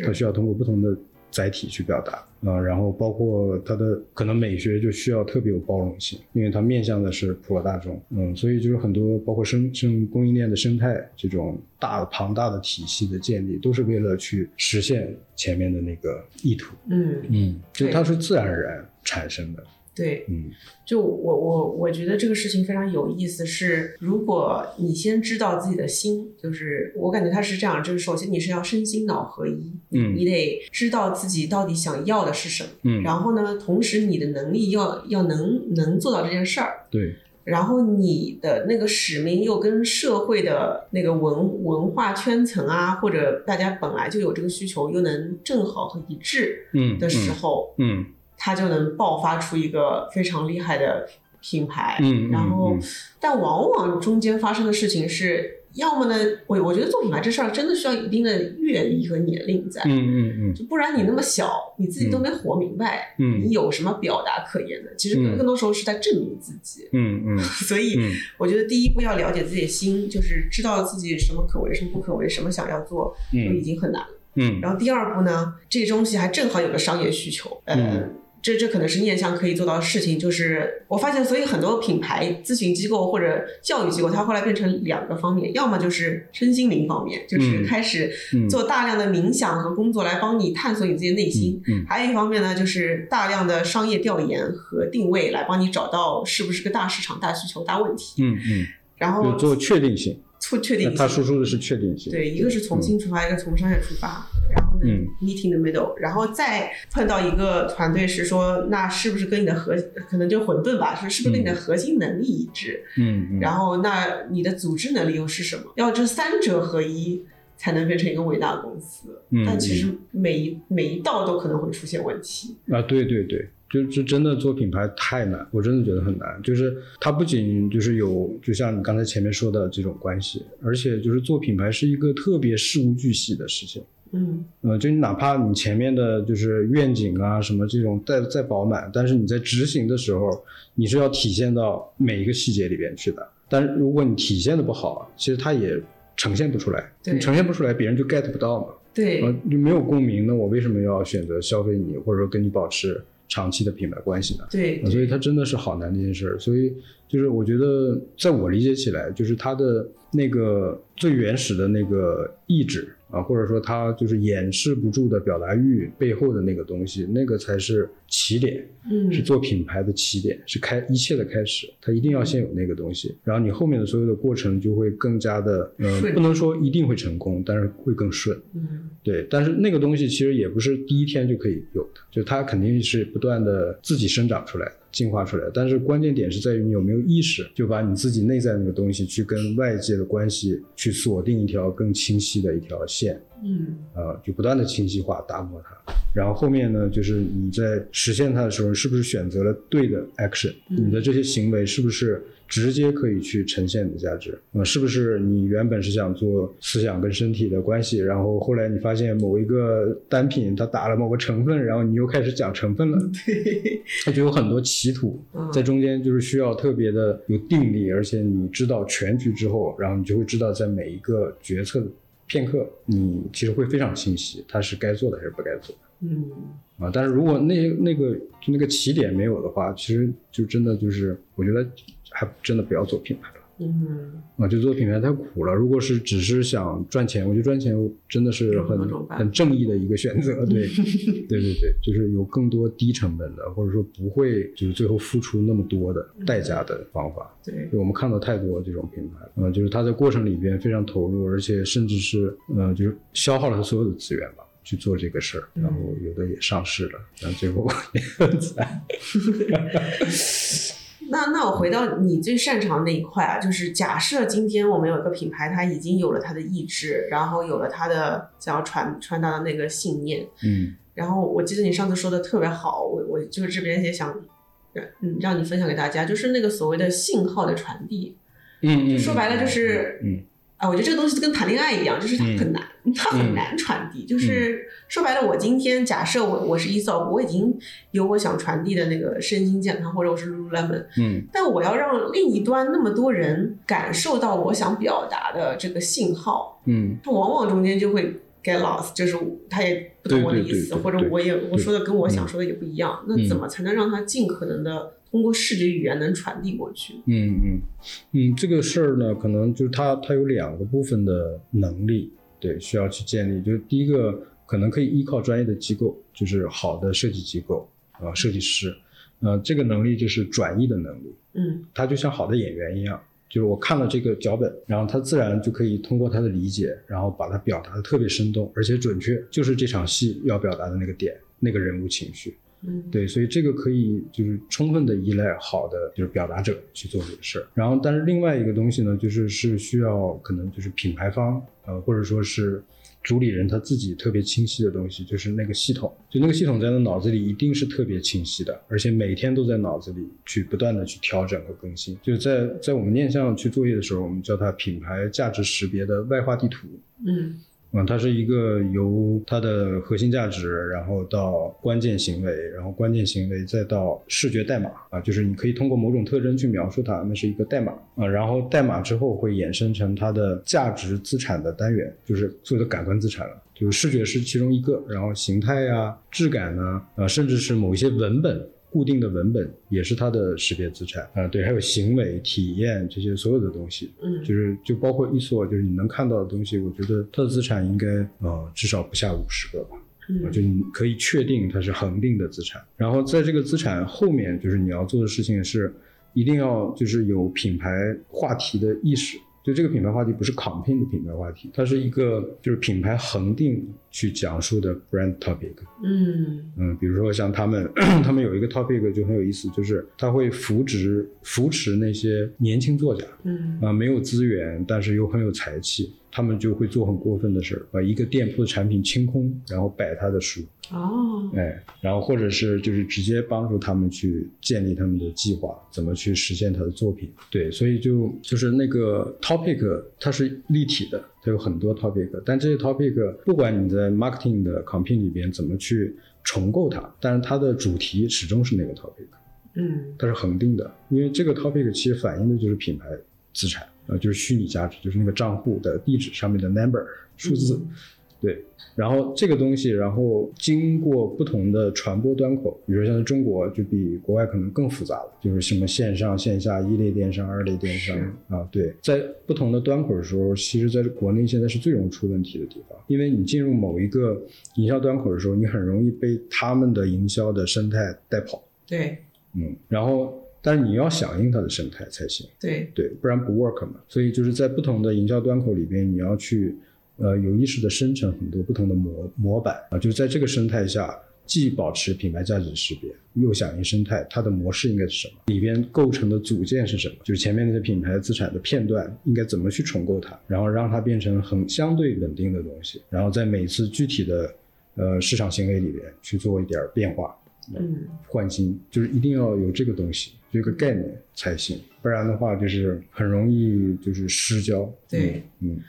它是需要通过不同的载体去表达啊、然后包括它的可能美学就需要特别有包容性，因为它面向的是普罗大众，嗯，所以就是很多包括生生供应链的生态这种大庞大的体系的建立，都是为了去实现前面的那个意图，嗯嗯，就它是自然而然产生的，对。嗯。就我我我觉得这个事情非常有意思是，如果你先知道自己的心，就是我感觉它是这样，就是首先你是要身心脑合一，嗯你得知道自己到底想要的是什么，嗯，然后呢，同时你的能力要要能能做到这件事儿，对，然后你的那个使命又跟社会的那个文文化圈层啊，或者大家本来就有这个需求，又能正好和一致嗯的时候，嗯它就能爆发出一个非常厉害的品牌。嗯，嗯然后，嗯但往往中间发生的事情是，要么呢，我我觉得做品牌这事儿真的需要一定的阅历和年龄在，嗯嗯嗯就不然你那么小，你自己都没活明白，嗯你有什么表达可言的？其实嗯更多时候是在证明自己。嗯嗯 所以，嗯我觉得第一步要了解自己的心，就是知道自己什么可为，什么不可为，什么想要做，都已嗯经很难了。嗯然后第二步呢，这东西还正好有个商业需求，呃，嗯这这可能是念想可以做到的事情。就是我发现，所以很多品牌咨询机构或者教育机构，它后来变成两个方面，要么就是身心灵方面，就是嗯开始嗯做大量的冥想和工作来帮你探索你自己的内心。嗯还有一方面呢，就是大量的商业调研和定位，来帮你找到是不是个大市场、大需求、大问题，嗯嗯，然后就做确定性，确确定性。他输出的是确定性，对，一个是从新出发，一个从商业出发，然后呢、嗯 meet in the middle，然后再碰到一个团队是说，那是不是跟你的核可能就混沌吧，说是不是跟你的核心能力一致？嗯嗯，然后那你的组织能力又是什么？要这三者合一。才能变成一个伟大的公司，嗯但其实每一每一道都可能会出现问题。啊，对对对，就就真的做品牌太难，我真的觉得很难。就是它不仅就是有，就像你刚才前面说的这种关系，而且就是做品牌是一个特别事无巨细的事情。嗯呃，就你哪怕你前面的就是愿景啊什么这种再再饱满，但是你在执行的时候，你是要体现到每一个细节里边去的。但是如果你体现的不好，其实它也呈现不出来。对你呈现不出来，别人就 get 不到嘛。对，呃，就没有共鸣，那我为什么要选择消费你，或者说跟你保持长期的品牌关系呢？对啊，所以它真的是好难的一件事儿。所以就是我觉得，在我理解起来，就是它的那个最原始的那个意志啊，或者说他就是掩饰不住的表达欲背后的那个东西，那个才是起点，嗯是做品牌的起点，是开一切的开始。他一定要先有那个东西，然后你后面的所有的过程就会更加的，呃，不能说一定会成功，但是会更顺。嗯对，但是那个东西其实也不是第一天就可以有的，就它肯定是不断的自己生长出来的、进化出来的。但是关键点是在于你有没有意识，就把你自己内在那个东西去跟外界的关系去锁定一条更清晰的一条线，嗯呃，就不断的清晰化、打磨它。然后后面呢，就是你在实现它的时候，是不是选择了对的 action？嗯你的这些行为是不是直接可以去呈现你的价值？呃，是不是你原本是想做思想跟身体的关系，然后后来你发现某一个单品它打了某个成分，然后你又开始讲成分了，对，它就有很多歧途嗯，在中间就是需要特别的有定力，而且你知道全局之后，然后你就会知道在每一个决策的片刻，你其实会非常清晰，它是该做的还是不该做的。嗯啊，但是如果那那个就那个起点没有的话，其实就真的就是，我觉得还真的不要做品牌了。嗯，啊，就做品牌太苦了。如果是只是想赚钱，我觉得赚钱真的是很很正义的一个选择。对，对对对，就是有更多低成本的，或者说不会就是最后付出那么多的代价的方法。对，我们看到太多这种品牌，嗯，就是他在过程里边非常投入，而且甚至是呃，就是消耗了他所有的资源吧。去做这个事儿，然后有的也上市了，但最后 也很惨。那那我回到你最擅长的那一块啊，就是假设今天我们有一个品牌，它已经有了它的意志，然后有了它的想要传传达的那个信念，嗯，然后我记得你上次说的特别好，我我就是这边也想让嗯让你分享给大家，就是那个所谓的信号的传递，嗯嗯，说白了就是嗯。啊，我觉得这个东西跟谈恋爱一样，就是它很难，它很难传递。就是说白了，我今天假设我我是 e s o 我已经有我想传递的那个身心健康，或者我是 Lululemon，嗯，但我要让另一端那么多人感受到我想表达的这个信号，嗯，它往往中间就会 get lost，就是他也不懂我的意思，或者我也我说的跟我想说的也不一样，那怎么才能让他尽可能的？通过视觉语言能传递过去。嗯嗯嗯，这个事儿呢，可能就是它它有两个部分的能力，对，需要去建立。就是第一个，可能可以依靠专业的机构，就是好的设计机构啊，设计师，呃，这个能力就是转译的能力。嗯，他就像好的演员一样，就是我看了这个脚本，然后他自然就可以通过他的理解，然后把它表达的特别生动，而且准确，就是这场戏要表达的那个点，那个人物情绪。嗯，对，所以这个可以就是充分的依赖好的就是表达者去做这个事儿。然后，但是另外一个东西呢，就是是需要可能就是品牌方呃或者说是主理人他自己特别清晰的东西，就是那个系统，就那个系统在他脑子里一定是特别清晰的，而且每天都在脑子里去不断的去调整和更新。就是在在我们念向去作业的时候，我们叫它品牌价值识别的外化地图。嗯。嗯，它是一个由它的核心价值，然后到关键行为，然后关键行为再到视觉代码啊，就是你可以通过某种特征去描述它，那是一个代码啊，然后代码之后会衍生成它的价值资产的单元，就是所有的感官资产了，就是视觉是其中一个，然后形态呀、质感呢，啊，甚至是某一些文本。固定的文本也是它的识别资产啊，对，还有行为、体验这些所有的东西，嗯，就是就包括一所，就是你能看到的东西，我觉得它的资产应该呃至少不下五十个吧，嗯，就你可以确定它是恒定的资产。然后在这个资产后面，就是你要做的事情是，一定要就是有品牌话题的意识。就这个品牌话题不是 campaign 的品牌话题，它是一个就是品牌恒定去讲述的 brand topic。嗯嗯，比如说像他们，他们有一个 topic 就很有意思，就是他会扶植扶持那些年轻作家，嗯啊没有资源，但是又很有才气。他们就会做很过分的事儿，把一个店铺的产品清空，然后摆他的书。哦，哎，然后或者是就是直接帮助他们去建立他们的计划，怎么去实现他的作品。对，所以就就是那个 topic 它是立体的，它有很多 topic，但这些 topic 不管你在 marketing 的 campaign 里边怎么去重构它，但是它的主题始终是那个 topic。嗯，它是恒定的，因为这个 topic 其实反映的就是品牌资产。呃，就是虚拟价值，就是那个账户的地址上面的 number 数字，对。然后这个东西，然后经过不同的传播端口，比如说像在中国，就比国外可能更复杂了，就是什么线上线下、一类电商、二类电商啊，对。在不同的端口的时候，其实在国内现在是最容易出问题的地方，因为你进入某一个营销端口的时候，你很容易被他们的营销的生态带跑。对，嗯，然后。但是你要响应它的生态才行，对对，不然不 work 嘛。所以就是在不同的营销端口里边，你要去呃有意识的生成很多不同的模模板啊，就是在这个生态下，既保持品牌价值识别，又响应生态，它的模式应该是什么？里边构成的组件是什么？就是前面那些品牌资产的片段应该怎么去重构它，然后让它变成很相对稳定的东西，然后在每次具体的呃市场行为里边去做一点变化。嗯，换新就是一定要有这个东西，这个概念才行，不然的话就是很容易就是失焦。对，嗯，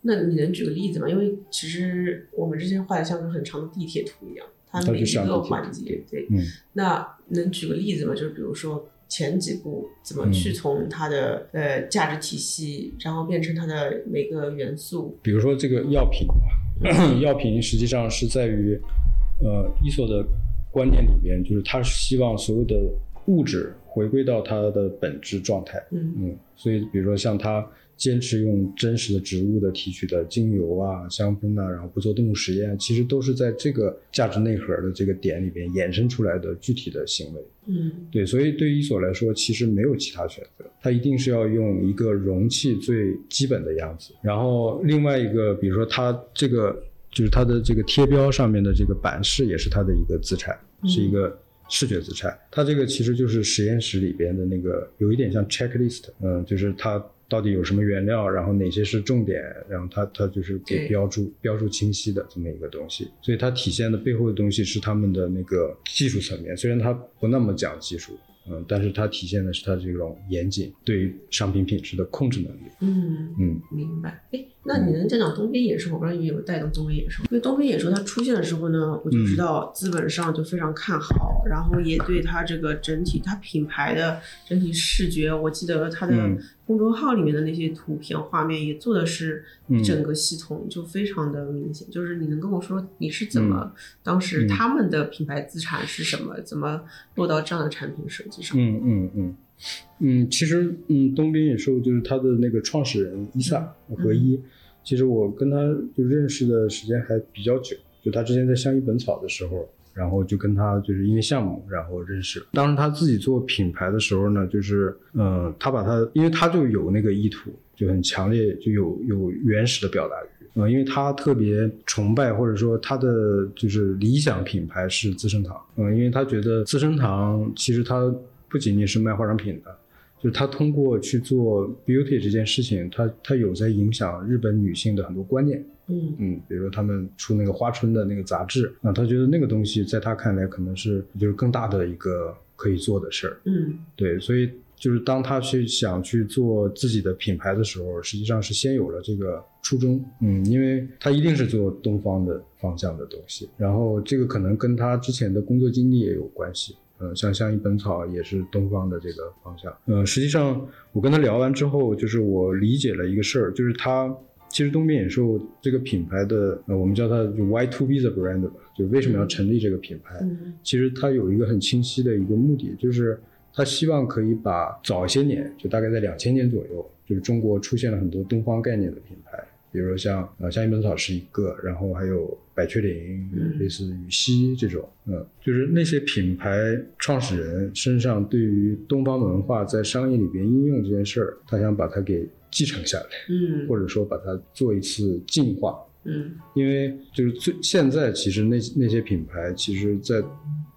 那你能举个例子吗？因为其实我们之前画的像个很长的地铁图一样，它每一个环节，对，嗯，那能举个例子吗？就是比如说前几步怎么去从它的呃价值体系，然后变成它的每个元素，比如说这个药品吧，药品实际上是在于呃伊索的。观念里边就是他希望所有的物质回归到它的本质状态。嗯嗯，所以比如说像他坚持用真实的植物的提取的精油啊、香氛啊，然后不做动物实验，其实都是在这个价值内核的这个点里边衍生出来的具体的行为。嗯对，所以对于伊索来说，其实没有其他选择，它一定是要用一个容器最基本的样子，然后另外一个，比如说它这个就是它的这个贴标上面的这个版式，也是它的一个资产，是一个视觉资产。它这个其实就是实验室里边的那个，有一点像 checklist，嗯，就是它。到底有什么原料，然后哪些是重点，然后它它就是给标注标注清晰的这么一个东西，所以它体现的背后的东西是他们的那个技术层面，虽然它不那么讲技术，嗯，但是它体现的是它这种严谨对于商品品质的控制能力，嗯，嗯明白。哎，那你能讲讲东边野兽？我不知道有没有带动东边野兽，因为东边野兽它出现的时候呢，我就知道资本上就非常看好，然后也对它这个整体它品牌的整体视觉，我记得它的嗯。公众号里面的那些图片画面也做的是嗯。整个系统就非常的明显。就是你能跟我说你是怎么当时嗯。他们的品牌资产是什么，怎么落到这样的产品设计上？嗯嗯嗯嗯，其实嗯，东边野兽就是他的那个创始人伊萨和一，其实我跟他就认识的时间还比较久，就他之前在相宜本草的时候。然后就跟他就是因为项目，然后认识。当时他自己做品牌的时候呢，就是，呃，他把他，因为他就有那个意图，就很强烈，就有有原始的表达欲。呃，因为他特别崇拜或者说他的就是理想品牌是资生堂。嗯、因为他觉得资生堂其实它不仅仅是卖化妆品的，就是他通过去做 beauty 这件事情，他他有在影响日本女性的很多观念。嗯嗯，比如说他们出那个花春的那个杂志啊，他觉得那个东西在他看来可能是就是更大的一个可以做的事儿。嗯对，所以就是当他去想去做自己的品牌的时候，实际上是先有了这个初衷。嗯，因为他一定是做东方的方向的东西，然后这个可能跟他之前的工作经历也有关系。呃，像相宜本草也是东方的这个方向。呃，实际上我跟他聊完之后，就是我理解了一个事儿，就是他其实东边野兽这个品牌的，呃，我们叫它就 Y to B 的 brand 吧，就为什么要成立这个品牌？嗯其实它有一个很清晰的一个目的，就是他希望可以把早些年，就大概在两千年左右，就是中国出现了很多东方概念的品牌，比如说像呃香宜本草是一个，然后还有百雀羚，嗯。类似羽西这种，嗯，就是那些品牌创始人身上对于东方文化在商业里边应用这件事儿，他想把它给继承下来，嗯。或者说把它做一次进化，嗯。因为就是最现在其实那那些品牌，其实在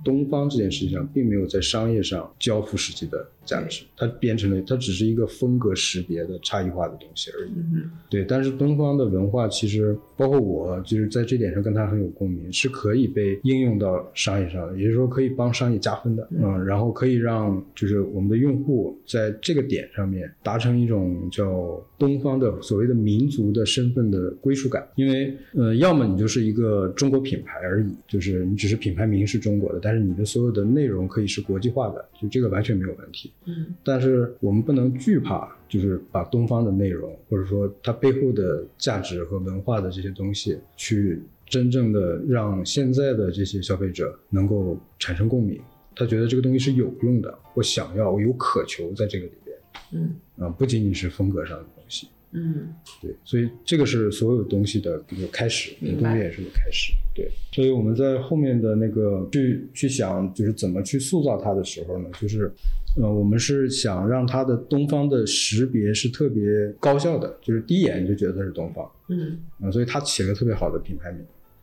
东方这件事情上，并没有在商业上交付实际的价值，它变成了它只是一个风格识别的差异化的东西而已。嗯对，但是东方的文化其实包括我，就是在这点上跟他很有共鸣，是可以被应用到商业上的，也就是说可以帮商业加分的，嗯，然后可以让就是我们的用户在这个点上面达成一种叫东方的所谓的民族的身份的归属感，因为呃，要么你就是一个中国品牌而已，就是你只是品牌名是中国的，但是你的所有的内容可以是国际化的，就这个完全没有问题。嗯但是我们不能惧怕，就是把东方的内容，或者说它背后的价值和文化的这些东西，去真正的让现在的这些消费者能够产生共鸣。他觉得这个东西是有用的，我想要，我有渴求在这个里边嗯啊、不仅仅是风格上的东西。嗯对，所以这个是所有东西的一个开始，东边也是个开始。对，所以我们在后面的那个去去想，就是怎么去塑造它的时候呢，就是，呃，我们是想让它的东方的识别是特别高效的，就是第一眼你就觉得它是东方嗯啊、所以它起了个特别好的品牌名。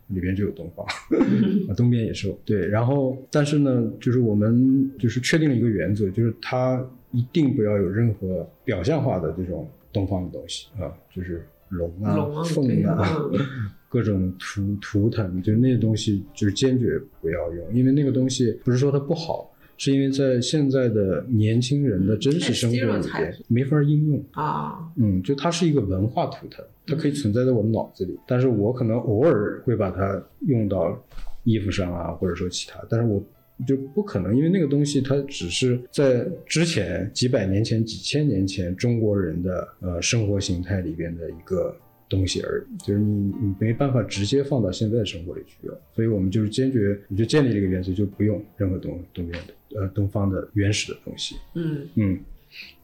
里边就有东方，啊，东边也是，对，然后但是呢，就是我们就是确定了一个原则，就是它一定不要有任何表象化的这种东方的东西啊，就是龙啊、龙啊凤啊，嗯。各种图图腾，就是那些东西就是坚决不要用，因为那个东西不是说它不好，是因为在现在的年轻人的真实生活里边没法应用。啊。嗯，就它是一个文化图腾，它可以存在在我的脑子里，但是我可能偶尔会把它用到衣服上啊，或者说其他，但是我就不可能，因为那个东西它只是在之前几百年前、几千年前中国人的呃生活形态里边的一个东西而已，就是你你没办法直接放到现在生活里去用，所以我们就是坚决，你就建立这个原则，就不用任何东东边的呃东方的原始的东西。嗯嗯，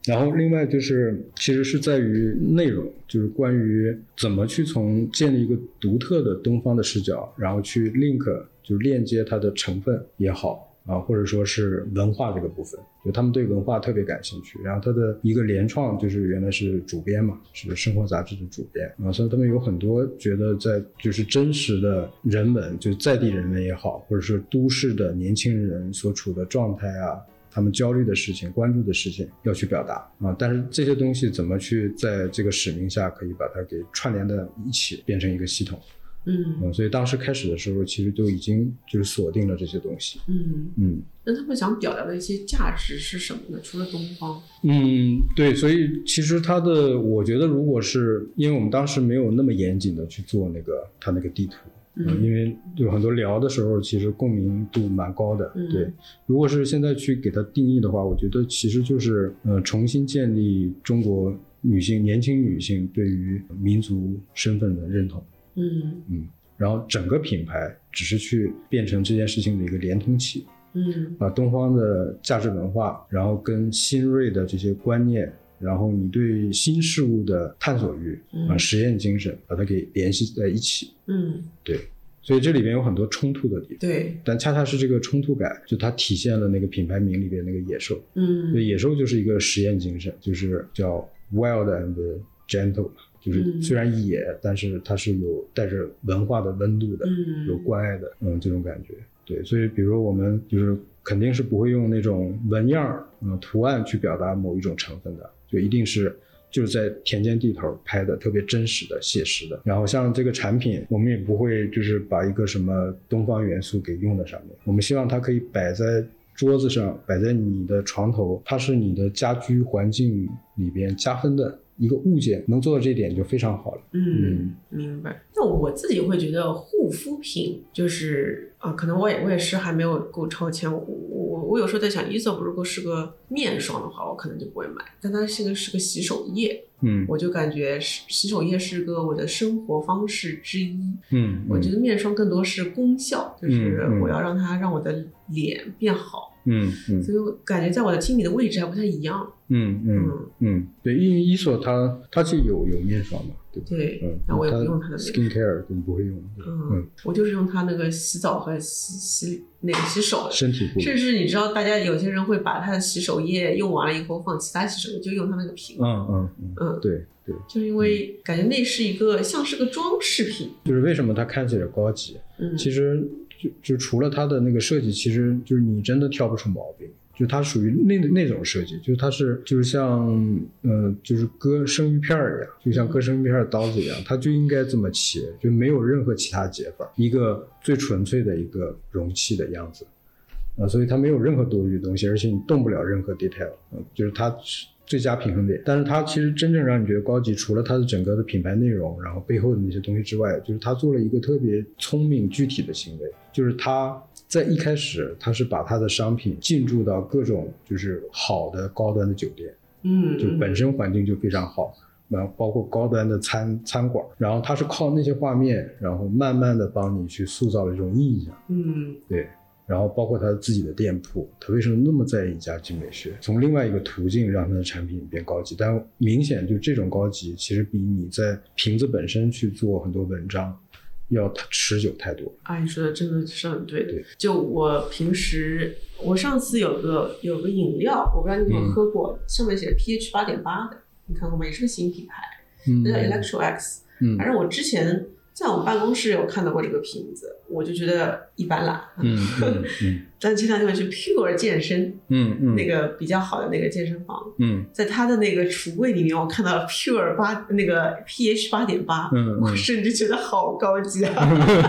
然后另外就是，其实是在于内容，就是关于怎么去从建立一个独特的东方的视角，然后去 link 就是链接它的成分也好啊，或者说是文化这个部分，就他们对文化特别感兴趣。然后他的一个联创就是原来是主编嘛，是生活杂志的主编啊，所以他们有很多觉得在就是真实的人文，就在地人文也好，或者是都市的年轻人所处的状态啊。他们焦虑的事情、关注的事情要去表达啊，但是这些东西怎么去在这个使命下可以把它给串联在一起，变成一个系统？嗯嗯，所以当时开始的时候，其实就已经就是锁定了这些东西。嗯，嗯那他们想表达的一些价值是什么呢？除了东方，嗯，对，所以其实它的，我觉得如果是因为我们当时没有那么严谨的去做那个它那个地图。嗯因为有很多聊的时候，其实共鸣度蛮高的。嗯对，如果是现在去给它定义的话，我觉得其实就是呃，重新建立中国女性、年轻女性对于民族身份的认同。嗯嗯，然后整个品牌只是去变成这件事情的一个连通器，嗯把东方的价值文化，然后跟新锐的这些观念，然后你对新事物的探索欲啊、嗯实验精神，把它给联系在一起。嗯，对，所以这里边有很多冲突的地方。对，但恰恰是这个冲突感，就它体现了那个品牌名里边那个野兽。嗯对，野兽就是一个实验精神，就是叫 wild and gentle，就是嗯虽然野，但是它是有带着文化的温度的，嗯有关爱的，嗯，这种感觉。对，所以比如我们就是肯定是不会用那种纹样儿、嗯图案去表达某一种成分的，就一定是。就是在田间地头拍的，特别真实的、写实的。然后像这个产品，我们也不会就是把一个什么东方元素给用在上面。我们希望它可以摆在桌子上，摆在你的床头，它是你的家居环境里边加分的一个物件。能做到这一点就非常好了。嗯，明白。那我自己会觉得护肤品就是啊，可能我也我也是还没有够超前。我我我有时候在想，Aesop 如果是个面霜的话，我可能就不会买，但它是个是个洗手液，嗯我就感觉是洗手液是个我的生活方式之一。嗯，我觉得面霜更多是功效，就是我要让它让我的脸变好，嗯嗯所以我感觉在我的心里的位置还不太一样。嗯嗯嗯，嗯，对，因为伊索它它是有有面霜嘛，对吧？对嗯，，然后我也不用它的。skin care 你不会用，嗯，我就是用它那个洗澡和洗洗那个洗手，身体甚至你知道，大家有些人会把它的洗手液用完了以后放其他洗手液，就用它那个瓶，嗯嗯嗯，嗯，对对，就是因为感觉那是一个像是个装饰品，就是为什么它看起来高级？嗯，其实就就除了它的那个设计，其实就是你真的挑不出毛病。就它属于那那种设计，就是它是就是像呃就是割生鱼片儿一样，就像割生鱼片的刀子一样，它就应该这么切，就没有任何其他解法，一个最纯粹的一个容器的样子，啊、所以它没有任何多余的东西，而且你动不了任何 detail，嗯、就是它是最佳平衡点。但是它其实真正让你觉得高级，除了它的整个的品牌内容，然后背后的那些东西之外，就是它做了一个特别聪明具体的行为，就是它在一开始，他是把他的商品进驻到各种就是好的高端的酒店，嗯，就本身环境就非常好。然后包括高端的餐餐馆，然后他是靠那些画面，然后慢慢的帮你去塑造了这种印象。嗯对，然后包括他自己的店铺，他为什么那么在意家居美学？从另外一个途径让他的产品变高级，但明显就这种高级，其实比你在瓶子本身去做很多文章要持久太多。啊，你说的真的是很对对。就我平时，我上次有个有个饮料，我不知道你有没有嗯喝过，上面写着 pH 八点八的，你看过吗？也是个新品牌，嗯那叫 Electro X。嗯反正我之前在我们办公室有看到过这个瓶子，我就觉得一般啦。嗯 嗯嗯但前两天我去 Pure 健身，嗯嗯那个比较好的那个健身房，嗯在他的那个橱柜里面，我看到了 Pure 八那个 pH 八点八，嗯我嗯，甚至觉得好高级啊！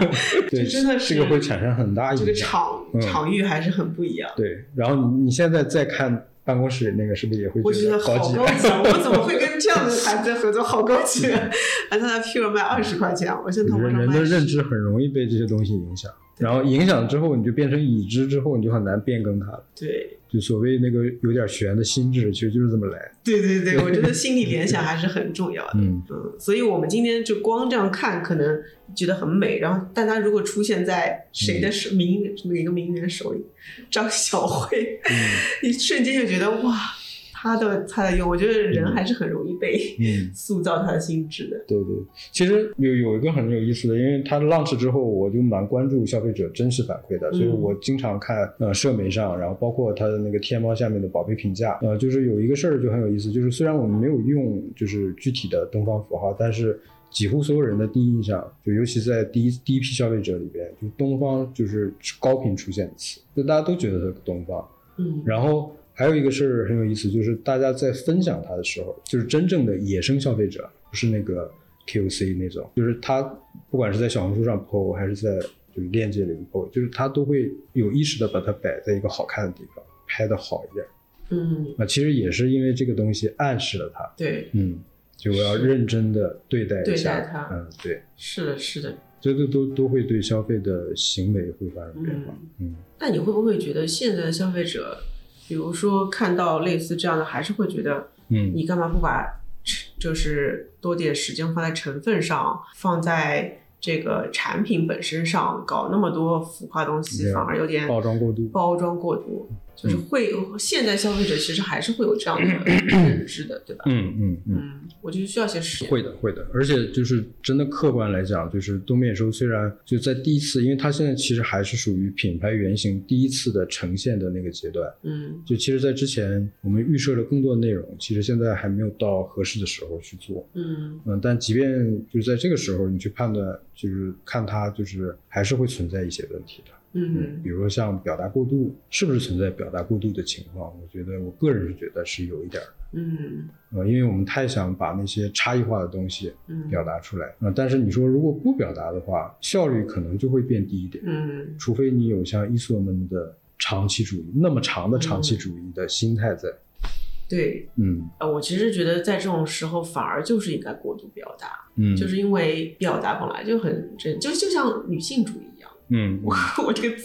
对，真的是这个会产生很大影响这个。场嗯场域还是很不一样。对，然后你你现在再看办公室那个，是不是也会我觉得好得高级？高级啊！我怎么会跟这样的孩子合作？好高级！啊！而他的 Pure 卖二十块钱，我现在淘宝人上卖人的认知很容易被这些东西影响。然后影响之后你就变成已知之后，你就很难变更它了。对，就所谓那个有点悬的心智，其实就是这么来。对对对，我觉得心理联想还是很重要的。嗯嗯，所以我们今天就光这样看，可能觉得很美。然后，但它如果出现在谁的手名人哪个名人手里，张小慧，一瞬间就觉得哇，他的他的用，我觉得人还是很容易被嗯，塑造他的心智的。对对，其实有有一个很有意思的，因为它 launch 之后，我就蛮关注消费者真实反馈的，所以我经常看呃社媒上，然后包括他的那个天猫下面的宝贝评价，呃，就是有一个事儿就很有意思，就是虽然我们没有用就是具体的东方符号，但是几乎所有人的第一印象，就尤其在第一第一批消费者里边，就东方就是高频出现的词，就大家都觉得它是东方，嗯。然后还有一个事儿很有意思，就是大家在分享它的时候，就是真正的野生消费者，不是那个 KOC 那种，就是他不管是在小红书上 PO 还是在就是链接里面 PO，就是他都会有意识的把它摆在一个好看的地方，拍的好一点。嗯，那其实也是因为这个东西暗示了他，对，嗯，就我要认真的对待一下。对待它。嗯，对，是的，是的。这都都都会对消费的行为会发生变化，嗯。那你会不会觉得现在的消费者，比如说看到类似这样的，还是会觉得嗯。你干嘛不把就是多点时间放在成分上，放在这个产品本身上，搞那么多浮夸东西，反而有点包装过度。包装过度，就是嗯会、现代消费者其实还是会有这样的认知的，对吧？嗯嗯嗯。嗯，我觉得需要些时间。会的，会的，而且就是真的客观来讲，就是东面收虽然就在第一次，因为它现在其实还是属于品牌原型第一次的呈现的那个阶段，嗯就其实，在之前我们预设了更多的内容，其实现在还没有到合适的时候去做，嗯嗯，但即便就是在这个时候，你去判断，就是看它就是还是会存在一些问题的，嗯比如说像表达过度，是不是存在表达过度的情况？我觉得我个人是觉得是有一点儿的。嗯呃，因为我们太想把那些差异化的东西嗯表达出来啊、呃但是你说如果不表达的话，效率可能就会变低一点，嗯除非你有像伊索那么的长期主义，那么长的长期主义的心态在。对，嗯呃，我其实觉得在这种时候反而就是应该过度表达，嗯，就是因为表达本来就很真，就就像女性主义。嗯我我这个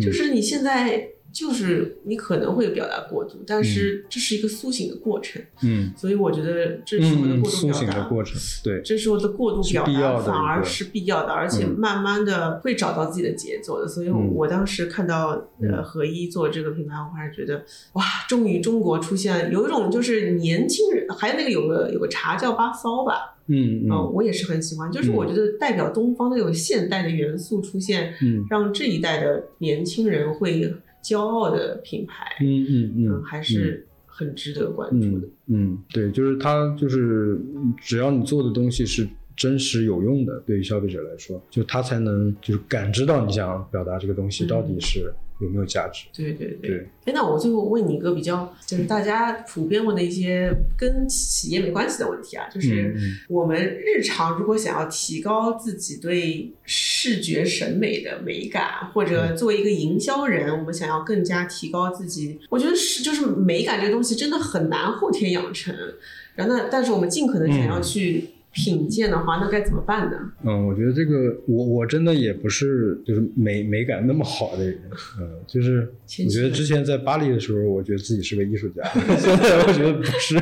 就是你现在就是你可能会表达过度，但是这是一个苏醒的过程，嗯。所以我觉得这是我的嗯，过度苏醒的表达。过程，对，这是我的过度表达，反而是必要的，而且嗯慢慢的会找到自己的节奏的。所以我，嗯。我当时看到呃嗯。合一做这个品牌，我还是觉得哇，终于中国出现有一种就是年轻人，还有那个有个有个茶叫八骚吧，嗯嗯，嗯。我也是很喜欢，就是我觉得代表东方的有现代的元素出现，嗯。让这一代的年轻人会骄傲的品牌，嗯嗯嗯，嗯，还是很值得关注的。嗯。嗯，对，就是它就是只要你做的东西是。真实有用的，对于消费者来说，就他才能就是感知到你想表达这个东西嗯到底是有没有价值。对对对。对，哎，那我最后问你一个比较，就是大家普遍问的一些跟企业没关系的问题啊，就是我们日常如果想要提高自己对视觉审美的美感，或嗯者作为一个营销人，我们想要更加提高自己，我觉得是就是美感这个东西真的很难后天养成。然后那但是我们尽可能想要嗯去品鉴的话，那该怎么办呢？嗯，我觉得这个我我真的也不是就是美美感那么好的人，嗯，就是我觉得之前在巴黎的时候，我觉得自己是个艺术家，现 在我觉得不是。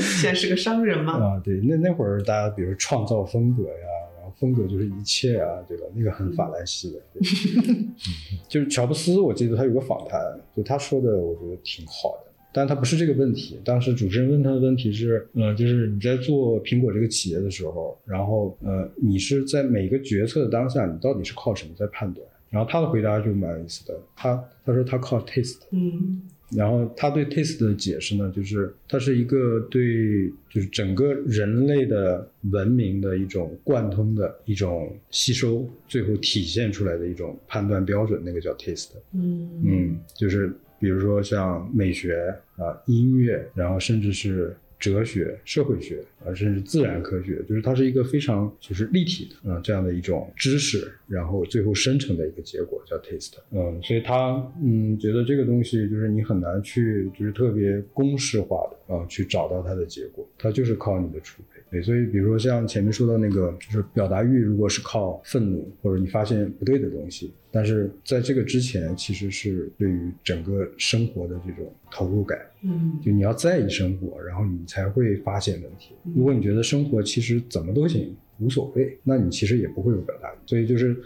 现在是个商人嘛？啊，对，那那会儿大家比如创造风格呀，然后风格就是一切啊，对吧？那个很法兰西的，就是乔布斯，我记得他有个访谈，就他说的，我觉得挺好的。但他不是这个问题。当时主持人问他的问题是，呃，就是你在做苹果这个企业的时候，然后呃，你是在每个决策的当下，你到底是靠什么在判断？然后他的回答就蛮有意思的，他他说他靠 taste，嗯然后他对 taste 的解释呢，就是它是一个对就是整个人类的文明的一种贯通的一种吸收，最后体现出来的一种判断标准，那个叫 taste。嗯嗯，就是比如说像美学啊、音乐，然后甚至是哲学、社会学啊，甚至自然科学，就是它是一个非常就是立体的啊、这样的一种知识，然后最后生成的一个结果叫 taste。嗯，所以他嗯觉得这个东西就是你很难去就是特别公式化的啊去找到它的结果，它就是靠你的储备。对，所以比如说像前面说到那个，就是表达欲，如果是靠愤怒，或者你发现不对的东西，但是在这个之前，其实是对于整个生活的这种投入感，嗯就你要在意生活，然后你才会发现问题。如果你觉得生活其实怎么都行，无所谓，那你其实也不会有表达欲。所以就是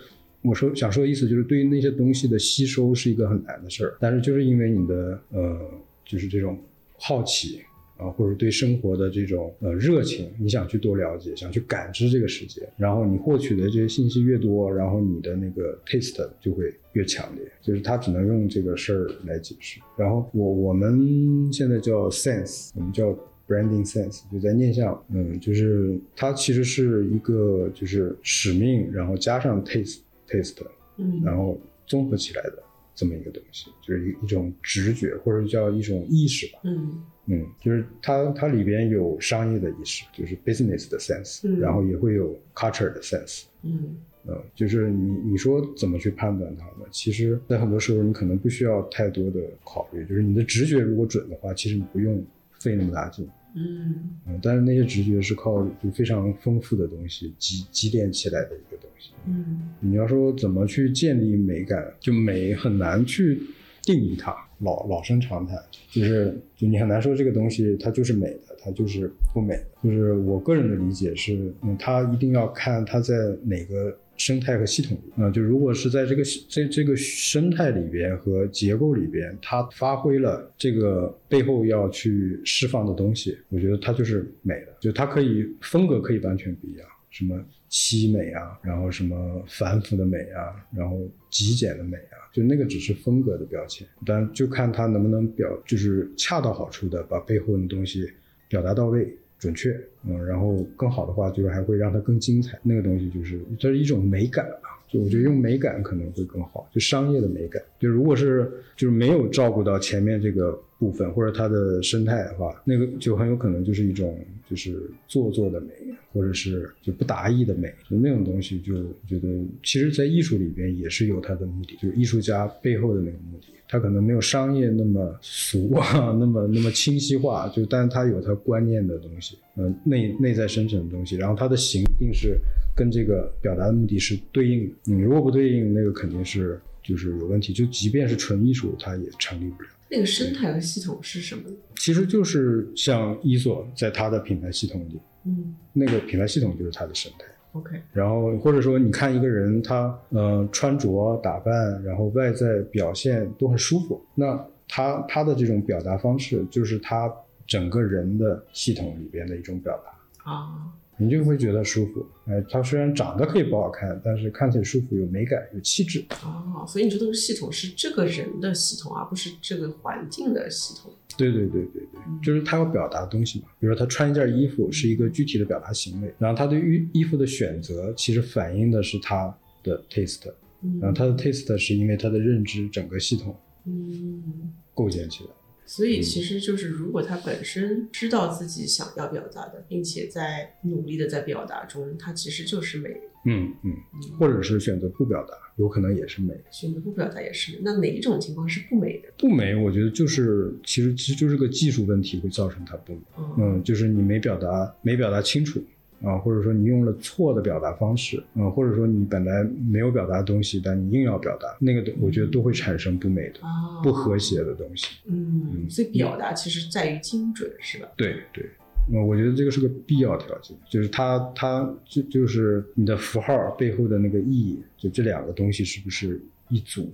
我说想说的意思，就是对于那些东西的吸收是一个很难的事儿，但是就是因为你的呃，就是这种好奇。啊，或者对生活的这种呃热情，你想去多了解，想去感知这个世界，然后你获取的这些信息越多，然后你的那个 taste 就会越强烈。就是他只能用这个事儿来解释。然后我我们现在叫 sense，我们叫 branding sense，就在念想，嗯，就是它其实是一个就是使命，然后加上 taste taste，嗯然后综合起来的这么一个东西，就是一一种直觉或者叫一种意识吧。嗯嗯，就是它它里边有商业的意识，就是 business 的 sense，、嗯然后也会有 culture 的 sense。嗯呃，就是你你说怎么去判断它呢？其实，在很多时候你可能不需要太多的考虑，就是你的直觉如果准的话，其实你不用费那么大劲。嗯嗯，但是那些直觉是靠就非常丰富的东西积积淀起来的一个东西。嗯你要说怎么去建立美感，就美很难去定义它，老老生常谈，就是就你很难说这个东西它就是美的，它就是不美。就是我个人的理解是，嗯，它一定要看它在哪个生态和系统里。嗯、就如果是在这个这这个生态里边和结构里边，它发挥了这个背后要去释放的东西，我觉得它就是美的。就它可以风格可以完全不一样，什么凄美啊，然后什么繁复的美啊，然后极简的美啊，就那个只是风格的标签，但就看它能不能表，就是恰到好处的把背后的东西表达到位。准确，嗯，然后更好的话，就是还会让它更精彩。那个东西就是它是一种美感啊，就我觉得用美感可能会更好，就商业的美感。就如果是就是没有照顾到前面这个部分或者它的生态的话，那个就很有可能就是一种就是做作的美，或者是就不达意的美。就那种东西，就觉得其实，在艺术里边也是有它的目的，就是艺术家背后的那个目的。他可能没有商业那么俗啊，那么那么清晰化，就但是他有他观念的东西，嗯、内内在深层的东西，然后他的形一定是跟这个表达的目的是对应的，你如果不对应，那个肯定是就是有问题，就即便是纯艺术，它也成立不了。那个生态和系统是什么呢？其实就是像伊索在它的品牌系统里，嗯那个品牌系统就是它的生态。，OK，然后或者说你看一个人他呃穿着打扮，然后外在表现都很舒服，那他他的这种表达方式就是他整个人的系统里边的一种表达，啊，你就会觉得舒服。哎，他虽然长得可以不好看，但是看起来舒服，有美感，有气质。哦，所以你说的系统是这个人的系统，而不是这个环境的系统。对对对对对，就是他要表达的东西嘛。比如说他穿一件衣服是一个具体的表达行为，然后他对衣衣服的选择其实反映的是他的 taste，嗯然后他的 taste 是因为他的认知整个系统嗯，构建起来。所以其实就是，如果他本身知道自己想要表达的，并且在努力的在表达中，他其实就是美。嗯嗯，或者是选择不表达，有可能也是美。选择不表达也是美。那哪一种情况是不美的？不美，我觉得就是其实其实就是个技术问题会造成它不美。嗯嗯，就是你没表达没表达清楚啊，或者说你用了错的表达方式，嗯，或者说你本来没有表达的东西，但你硬要表达，那个我觉得都会产生不美的、哦，不和谐的东西。嗯，所以表达其实在于精准，是吧？对对。嗯，我觉得这个是个必要条件，就是它它就就是你的符号背后的那个意义，就这两个东西是不是一组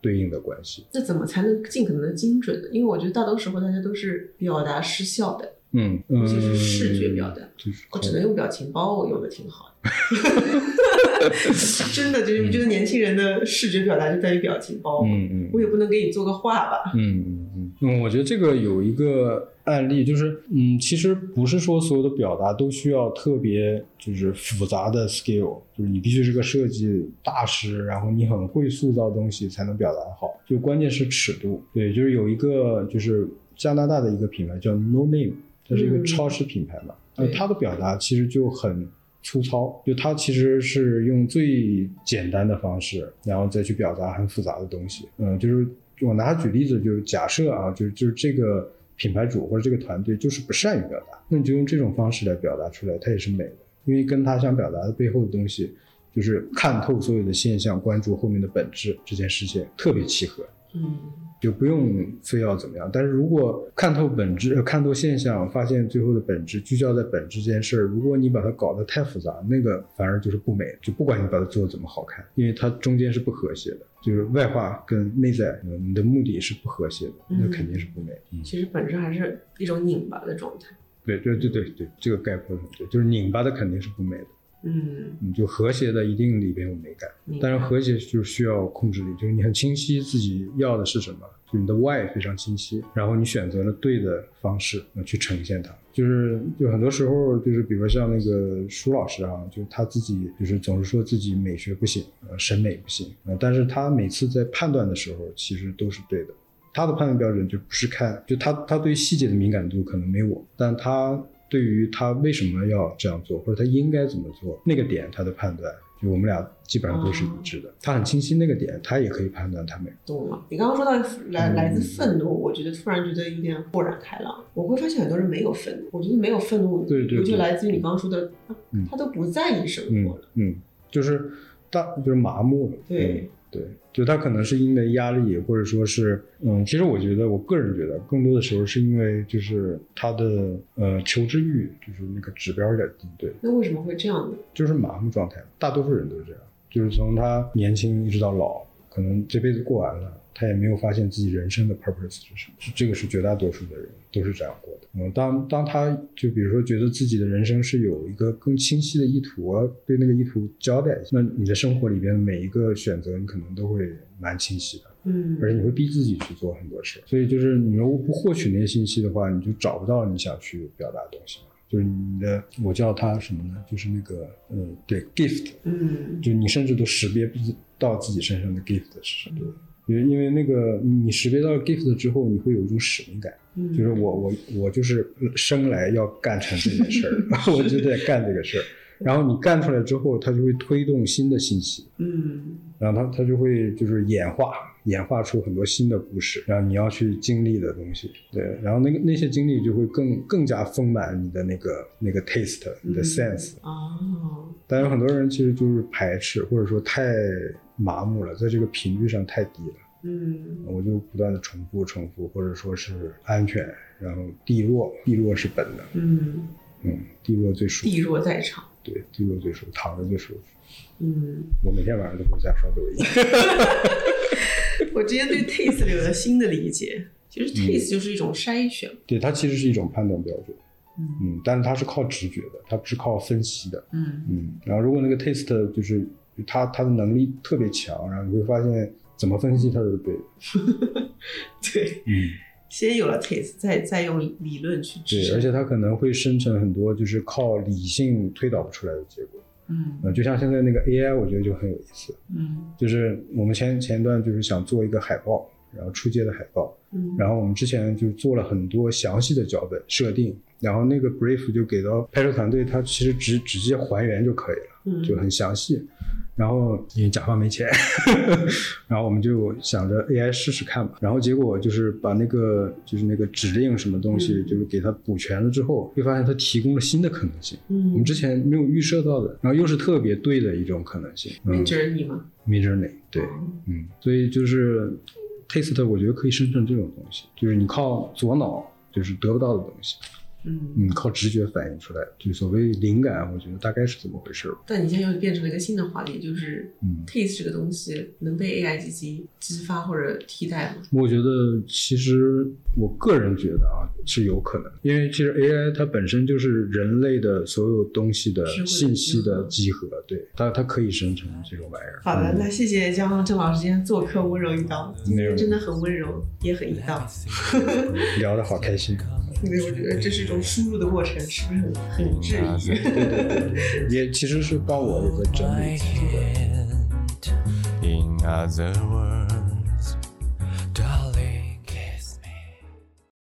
对应的关系？那怎么才能尽可能的精准呢？因为我觉得大多时候大家都是表达失效的，嗯，尤其是视觉表达嗯就是我只能用表情包，我用的挺好的。真的就是觉得年轻人的视觉表达就在于表情包，嗯嗯，我也不能给你做个画吧？嗯嗯嗯嗯，我觉得这个有一个案例，就是嗯，其实不是说所有的表达都需要特别就是复杂的 skill，就是你必须是个设计大师，然后你很会塑造东西才能表达好，就关键是尺度。对，就是有一个就是加拿大的一个品牌叫 No Name，它是一个嗯超市品牌嘛，呃，对它的表达其实就很。粗糙，就它其实是用最简单的方式，然后再去表达很复杂的东西。嗯，就是我拿它举例子，就是假设啊，就是就是这个品牌主或者这个团队就是不善于表达，那你就用这种方式来表达出来，它也是美的，因为跟他想表达的背后的东西，就是看透所有的现象，关注后面的本质这件事情特别契合。嗯就不用非要怎么样。但是如果看透本质、呃看透现象，发现最后的本质，聚焦在本质这件事儿，如果你把它搞得太复杂，那个反而就是不美。就不管你把它做的怎么好看，因为它中间是不和谐的，就是外化跟内在，呃你的目的是不和谐的，那肯定是不美。嗯，其实本质还是一种拧巴的状态。对对对对对，这个概括的很对，就是拧巴的肯定是不美的。嗯你，就和谐的一定里边有美感，但是和谐就是需要控制力，就是你很清晰自己要的是什么，就你的 why 非常清晰，然后你选择了对的方式呃去呈现它。就是就很多时候就是比如说像那个舒老师啊，就他自己就是总是说自己美学不行，呃，审美不行，呃，但是他每次在判断的时候其实都是对的。他的判断标准就不是看，就他他对细节的敏感度可能没我，但他对于他为什么要这样做，或者他应该怎么做，那个点他的判断，就我们俩基本上都是一致的。他很清晰那个点，他也可以判断他美。懂了。你刚刚说到来嗯来自愤怒，我觉得突然觉得有点豁然开朗。我会发现很多人没有愤怒，我觉得没有愤怒，对对我就来自于你刚刚说的，他都不在意生嗯活了。嗯，就是大就是麻木了。对嗯对，就他可能是因为压力，或者说是嗯，其实我觉得我个人觉得，更多的时候是因为就是他的呃求知欲，就是那个指标有点低。对，那为什么会这样呢？就是麻木状态，大多数人都是这样，就是从他年轻一直到老，可能这辈子过完了，他也没有发现自己人生的 purpose 是什么，是这个是绝大多数的人都是这样过的。嗯，当当他就比如说觉得自己的人生是有一个更清晰的意图，对那个意图交代一下，那你的生活里边每一个选择，你可能都会蛮清晰的。嗯而且你会逼自己去做很多事，所以就是你如果不获取那些信息的话，你就找不到你想去表达的东西嘛。就是你的，我叫它什么呢？就是那个，呃，对，gift，嗯就你甚至都识别不到自己身上的 gift 是什么。对，因为因为那个你识别到 gift 之后，你会有一种使命感，嗯，就是我我我就是生来要干成这件事儿，我就得干这个事儿。然后你干出来之后，它就会推动新的信息，嗯。然后它它就会就是演化，演化出很多新的故事，然后你要去经历的东西，对，然后那个那些经历就会更更加丰满你的那个那个 taste，你的嗯。sense。哦，但有很多人其实就是排斥，或者说太麻木了，在这个频率上太低了。嗯我就不断的重复重复，或者说是安全，然后地弱，地弱是本能，嗯，嗯，地弱最舒服，地弱在场。对，地弱最舒服，躺着最舒服。嗯，我每天晚上都回家刷抖音。我今天对 taste 有了新的理解。其实 taste 就是一种筛选。对，它其实是一种判断标准，嗯嗯，但是它是靠直觉的，它不是靠分析的，嗯嗯。然后如果那个 taste 就是它它的能力特别强，然后你会发现怎么分析他都是对的，对，嗯，先有了 taste，再再用理论去支对，而且他可能会生成很多就是靠理性推导不出来的结果，嗯。呃，就像现在那个 AI，我觉得就很有意思，嗯。就是我们前前一段就是想做一个海报，然后出街的海报，嗯，然后我们之前就做了很多详细的脚本设定，然后那个 brief 就给到拍摄团队，他其实直直接还原就可以了，嗯就很详细。然后因为甲方没钱，然后我们就想着 AI 试试看吧。然后结果就是把那个就是那个指令什么东西，嗯就是给它补全了之后，会发现它提供了新的可能性，我们嗯之前没有预设到的，然后又是特别对的一种可能性。嗯 m i d journey 吗？，Midjourney 对。哦嗯，所以就是 taste，我觉得可以生成这种东西，就是你靠左脑就是得不到的东西，嗯。嗯，靠直觉反映出来，就所谓灵感，我觉得大概是怎么回事。但你现在又变成了一个新的话题，就是嗯 taste 这个东西能被 AI 机器激发或者替代吗？我觉得其实我个人觉得啊是有可能，因为其实 AI 它本身就是人类的所有东西的信息的集集合，对它它可以生成这种玩意儿。好的，嗯那谢谢江郑老师今天做客温柔一刀，今天真的很温柔，也很一刀。聊得好开心，因为我觉得这是一种输入的过程，是不是很很治愈？也其实是帮我也在整理自己的。